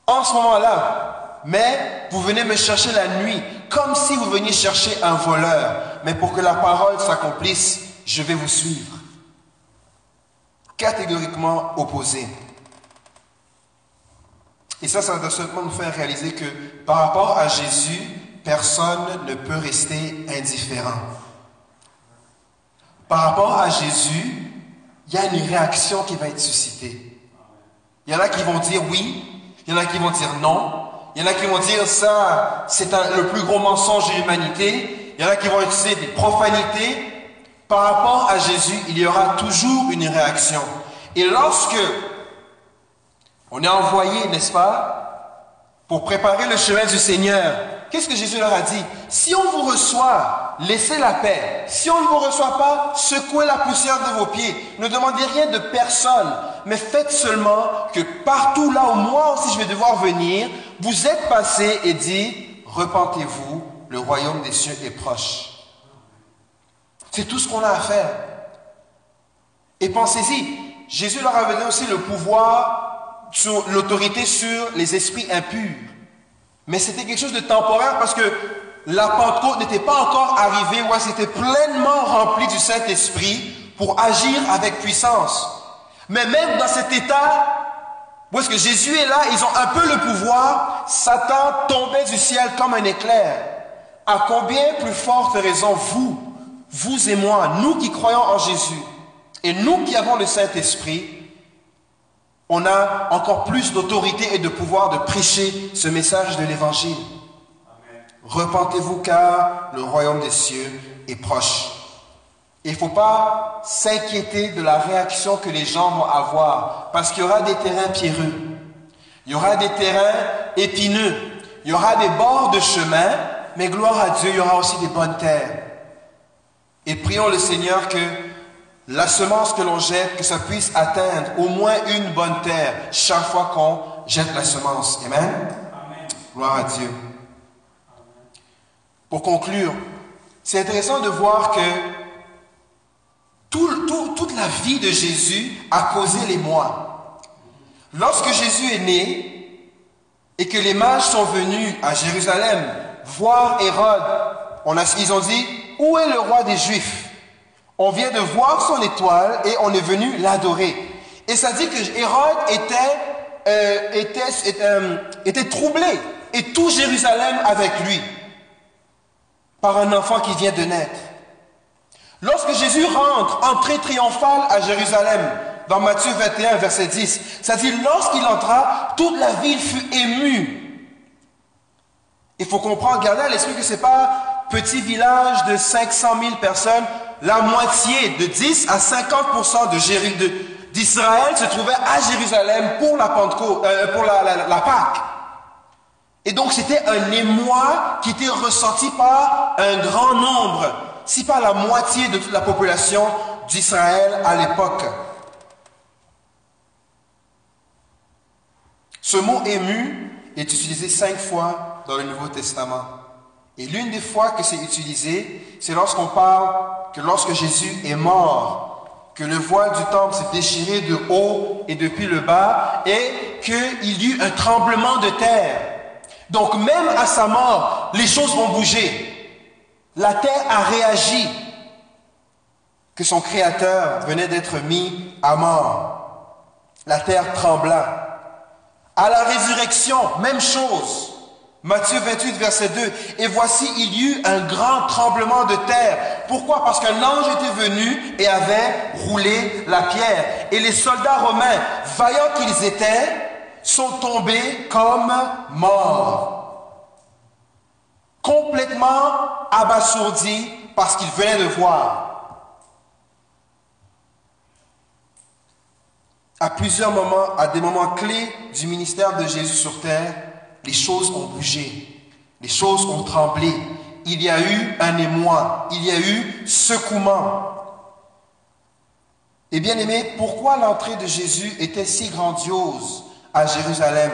Speaker 1: en ce moment-là. Mais vous venez me chercher la nuit, comme si vous veniez chercher un voleur. Mais pour que la parole s'accomplisse, je vais vous suivre. Catégoriquement opposé. Et ça, ça doit seulement nous faire réaliser que par rapport à Jésus, personne ne peut rester indifférent. Par rapport à Jésus, il y a une réaction qui va être suscitée. Il y en a qui vont dire oui, il y en a qui vont dire non, il y en a qui vont dire ça, c'est le plus gros mensonge de l'humanité, il y en a qui vont utiliser des profanités. Par rapport à Jésus, il y aura toujours une réaction. Et lorsque on est envoyé, n'est-ce pas, pour préparer le chemin du Seigneur. Qu'est-ce que Jésus leur a dit? Si on vous reçoit, laissez la paix. Si on ne vous reçoit pas, secouez la poussière de vos pieds. Ne demandez rien de personne, mais faites seulement que partout là où moi aussi je vais devoir venir, vous êtes passé et dit, repentez-vous, le royaume des cieux est proche. C'est tout ce qu'on a à faire. Et pensez-y, Jésus leur a donné aussi le pouvoir sur l'autorité sur les esprits impurs. Mais c'était quelque chose de temporaire parce que la Pentecôte n'était pas encore arrivée où elle s'était pleinement remplie du Saint-Esprit pour agir avec puissance. Mais même dans cet état où est-ce que Jésus est là, ils ont un peu le pouvoir, Satan tombait du ciel comme un éclair. À combien plus forte raison vous, vous et moi, nous qui croyons en Jésus, et nous qui avons le Saint-Esprit, on a encore plus d'autorité et de pouvoir de prêcher ce message de l'Évangile. Repentez-vous car le royaume des cieux est proche. Il ne faut pas s'inquiéter de la réaction que les gens vont avoir, parce qu'il y aura des terrains pierreux, il y aura des terrains épineux, il y aura des bords de chemin, mais gloire à Dieu, il y aura aussi des bonnes terres. Et prions le Seigneur que la semence que l'on jette, que ça puisse atteindre au moins une bonne terre chaque fois qu'on jette la semence. Amen? Gloire à Dieu. Pour conclure, c'est intéressant de voir que toute la vie de Jésus a causé les mois. Lorsque Jésus est né et que les mages sont venus à Jérusalem voir Hérode, on a, ils ont dit, où est le roi des Juifs? On vient de voir son étoile et on est venu l'adorer. Et ça dit que Hérode était, euh, était, euh, était troublé et tout Jérusalem avec lui par un enfant qui vient de naître. Lorsque Jésus rentre, entrée triomphale à Jérusalem, dans Matthieu 21, verset 10, ça dit, lorsqu'il entra, toute la ville fut émue. Il faut comprendre, garder à l'esprit que ce n'est pas petit village de 500 000 personnes, la moitié, de 10 à 50% de d'Israël se trouvait à Jérusalem pour euh, la, la Pâque. Et donc c'était un émoi qui était ressenti par un grand nombre, si pas la moitié de toute la population d'Israël à l'époque. Ce mot ému est utilisé cinq fois dans le Nouveau Testament. Et l'une des fois que c'est utilisé, c'est lorsqu'on parle que lorsque Jésus est mort, que le voile du temple s'est déchiré de haut et depuis le bas, et qu'il y eut un tremblement de terre. Donc même à sa mort, les choses ont bougé. La terre a réagi que son créateur venait d'être mis à mort. La terre trembla. À la résurrection, même chose. Matthieu 28, verset 2. Et voici, il y eut un grand tremblement de terre. Pourquoi? Parce qu'un ange était venu et avait roulé la pierre. Et les soldats romains, vaillants qu'ils étaient, sont tombés comme morts. Complètement abasourdis parce qu'ils venaient de voir. À plusieurs moments, à des moments clés du ministère de Jésus sur terre, les choses ont bougé, les choses ont tremblé. Il y a eu un émoi, il y a eu secouement. Et bien aimé, pourquoi l'entrée de Jésus était si grandiose à Jérusalem?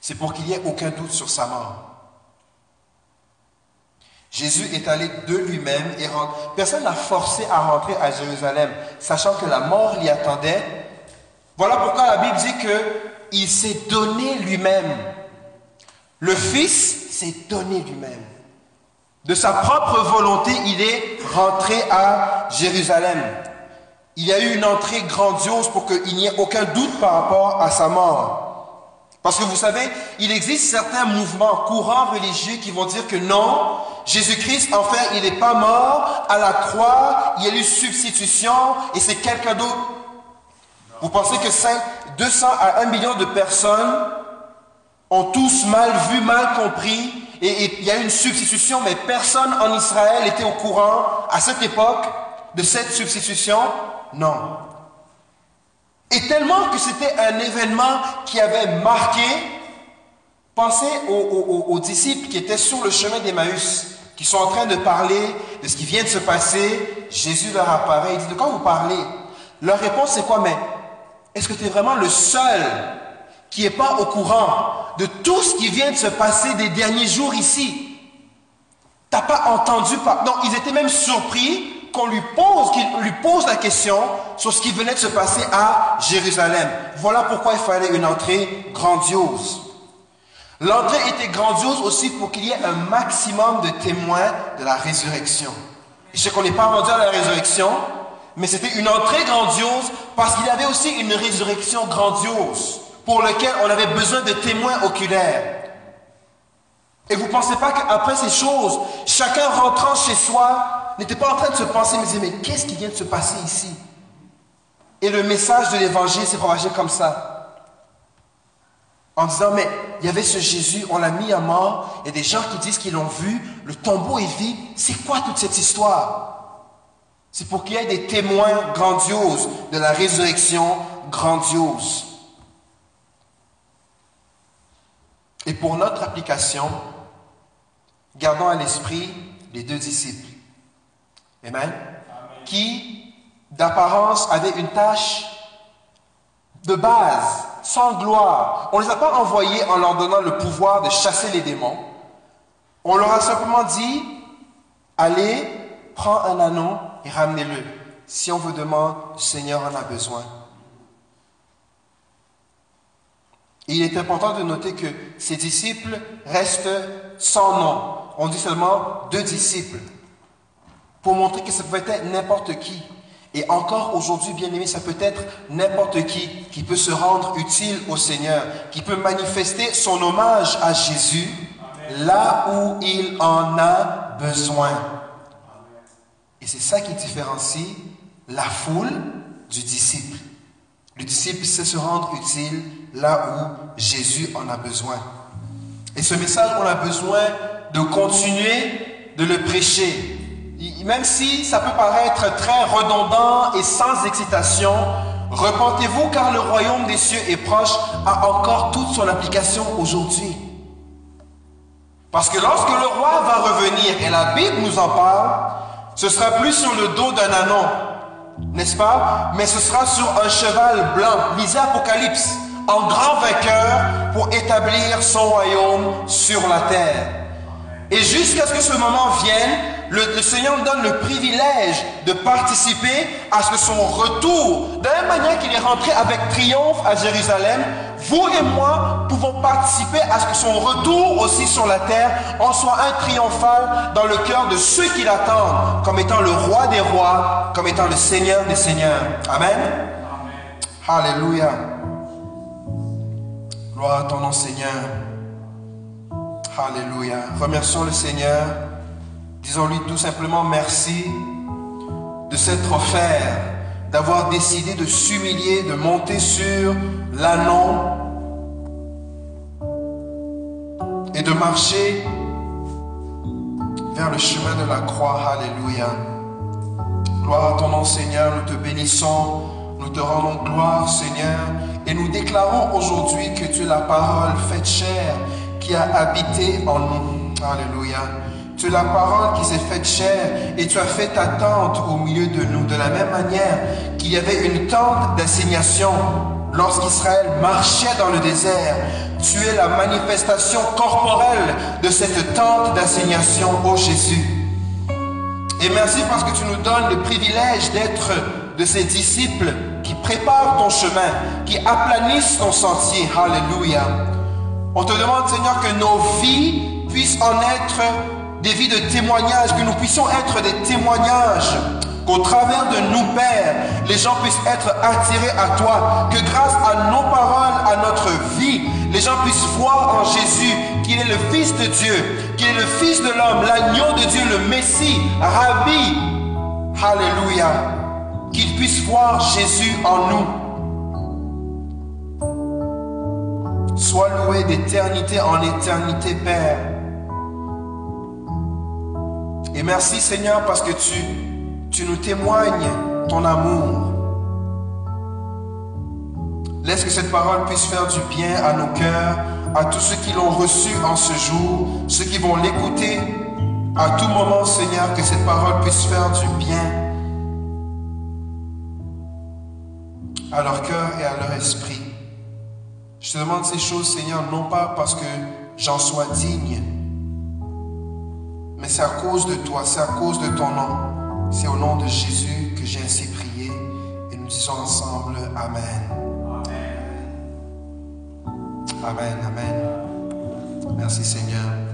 Speaker 1: C'est pour qu'il n'y ait aucun doute sur sa mort. Jésus est allé de lui-même et rentre. Personne n'a forcé à rentrer à Jérusalem, sachant que la mort l'y attendait. Voilà pourquoi la Bible dit que il s'est donné lui-même. Le Fils s'est donné lui-même. De sa propre volonté, il est rentré à Jérusalem. Il y a eu une entrée grandiose pour qu'il n'y ait aucun doute par rapport à sa mort. Parce que vous savez, il existe certains mouvements courants religieux qui vont dire que non, Jésus-Christ, enfin, il n'est pas mort à la croix, il y a eu substitution et c'est quelqu'un d'autre vous pensez que 5, 200 à 1 million de personnes ont tous mal vu, mal compris, et il y a une substitution, mais personne en Israël était au courant à cette époque de cette substitution? Non. Et tellement que c'était un événement qui avait marqué, pensez aux, aux disciples qui étaient sur le chemin d'Emmaüs, qui sont en train de parler de ce qui vient de se passer. Jésus leur apparaît, il dit, de quoi vous parlez? Leur réponse, c'est quoi? Mais est-ce que tu es vraiment le seul qui n'est pas au courant de tout ce qui vient de se passer des derniers jours ici? Tu n'as pas entendu pas Non, ils étaient même surpris qu'on lui pose, qu'il lui pose la question sur ce qui venait de se passer à Jérusalem. Voilà pourquoi il fallait une entrée grandiose. L'entrée était grandiose aussi pour qu'il y ait un maximum de témoins de la résurrection. Je sais qu'on n'est pas rendu à la résurrection, mais c'était une entrée grandiose parce qu'il y avait aussi une résurrection grandiose pour laquelle on avait besoin de témoins oculaires. Et vous ne pensez pas qu'après ces choses, chacun rentrant chez soi n'était pas en train de se penser, mais disait, mais qu'est-ce qui vient de se passer ici? Et le message de l'évangile s'est propagé comme ça. En disant, mais il y avait ce Jésus, on l'a mis à mort, et des gens qui disent qu'ils l'ont vu, le tombeau est vide. C'est quoi toute cette histoire? C'est pour qu'il y ait des témoins grandioses de la résurrection grandiose. Et pour notre application, gardons à l'esprit les deux disciples. Amen. Qui d'apparence avaient une tâche de base, sans gloire. On ne les a pas envoyés en leur donnant le pouvoir de chasser les démons. On leur a simplement dit, allez, prends un anneau et ramenez-le. Si on vous demande, Seigneur en a besoin. il est important de noter que ces disciples restent sans nom. On dit seulement deux disciples pour montrer que ça peut être n'importe qui. Et encore aujourd'hui, bien aimé, ça peut être n'importe qui qui peut se rendre utile au Seigneur, qui peut manifester son hommage à Jésus là où il en a besoin. Et c'est ça qui différencie la foule du disciple. Le disciple sait se rendre utile là où Jésus en a besoin. Et ce message, on a besoin de continuer de le prêcher. Même si ça peut paraître très redondant et sans excitation, repentez-vous car le royaume des cieux est proche, a encore toute son application aujourd'hui. Parce que lorsque le roi va revenir, et la Bible nous en parle, ce sera plus sur le dos d'un anon, n'est-ce pas? Mais ce sera sur un cheval blanc. Lisez Apocalypse en grand vainqueur pour établir son royaume sur la terre. Et jusqu'à ce que ce moment vienne, le, Seigneur nous donne le privilège de participer à ce que son retour, de la manière qu'il est rentré avec triomphe à Jérusalem, vous et moi pouvons participer à ce que son retour aussi sur la terre en soit un triomphal dans le cœur de ceux qui l'attendent, comme étant le roi des rois, comme étant le Seigneur des seigneurs. Amen. Alléluia. Gloire à ton nom, Seigneur. Alléluia. Remercions le Seigneur. Disons-lui tout simplement merci de s'être offert, d'avoir décidé de s'humilier, de monter sur l'annon et de marcher vers le chemin de la croix. Alléluia. Gloire à ton nom, Seigneur. Nous te bénissons. Nous te rendons gloire, Seigneur. Et nous déclarons aujourd'hui que tu es la parole faite chair qui a habité en nous. Alléluia. Tu es la parole qui s'est faite chair et tu as fait ta tente au milieu de nous. De la même manière qu'il y avait une tente d'assignation lorsqu'Israël marchait dans le désert. Tu es la manifestation corporelle de cette tente d'assignation, ô Jésus. Et merci parce que tu nous donnes le privilège d'être de ces disciples qui préparent ton chemin, qui aplanissent ton sentier. Alléluia. On te demande, Seigneur, que nos vies puissent en être des vies de témoignage, que nous puissions être des témoignages, qu'au travers de nous, Père, les gens puissent être attirés à toi, que grâce à nos paroles, à notre vie, les gens puissent voir en Jésus qu'il est le Fils de Dieu, qu'il est le Fils de l'homme, l'agneau de Dieu, le Messie, Rabbi. Alléluia qu'ils puissent voir Jésus en nous. Sois loué d'éternité en éternité, Père. Et merci Seigneur parce que tu, tu nous témoignes ton amour. Laisse que cette parole puisse faire du bien à nos cœurs, à tous ceux qui l'ont reçu en ce jour, ceux qui vont l'écouter à tout moment, Seigneur, que cette parole puisse faire du bien à leur cœur et à leur esprit. Je te demande ces choses, Seigneur, non pas parce que j'en sois digne, mais c'est à cause de toi, c'est à cause de ton nom. C'est au nom de Jésus que j'ai ainsi prié et nous disons ensemble Amen. Amen, Amen. Merci Seigneur.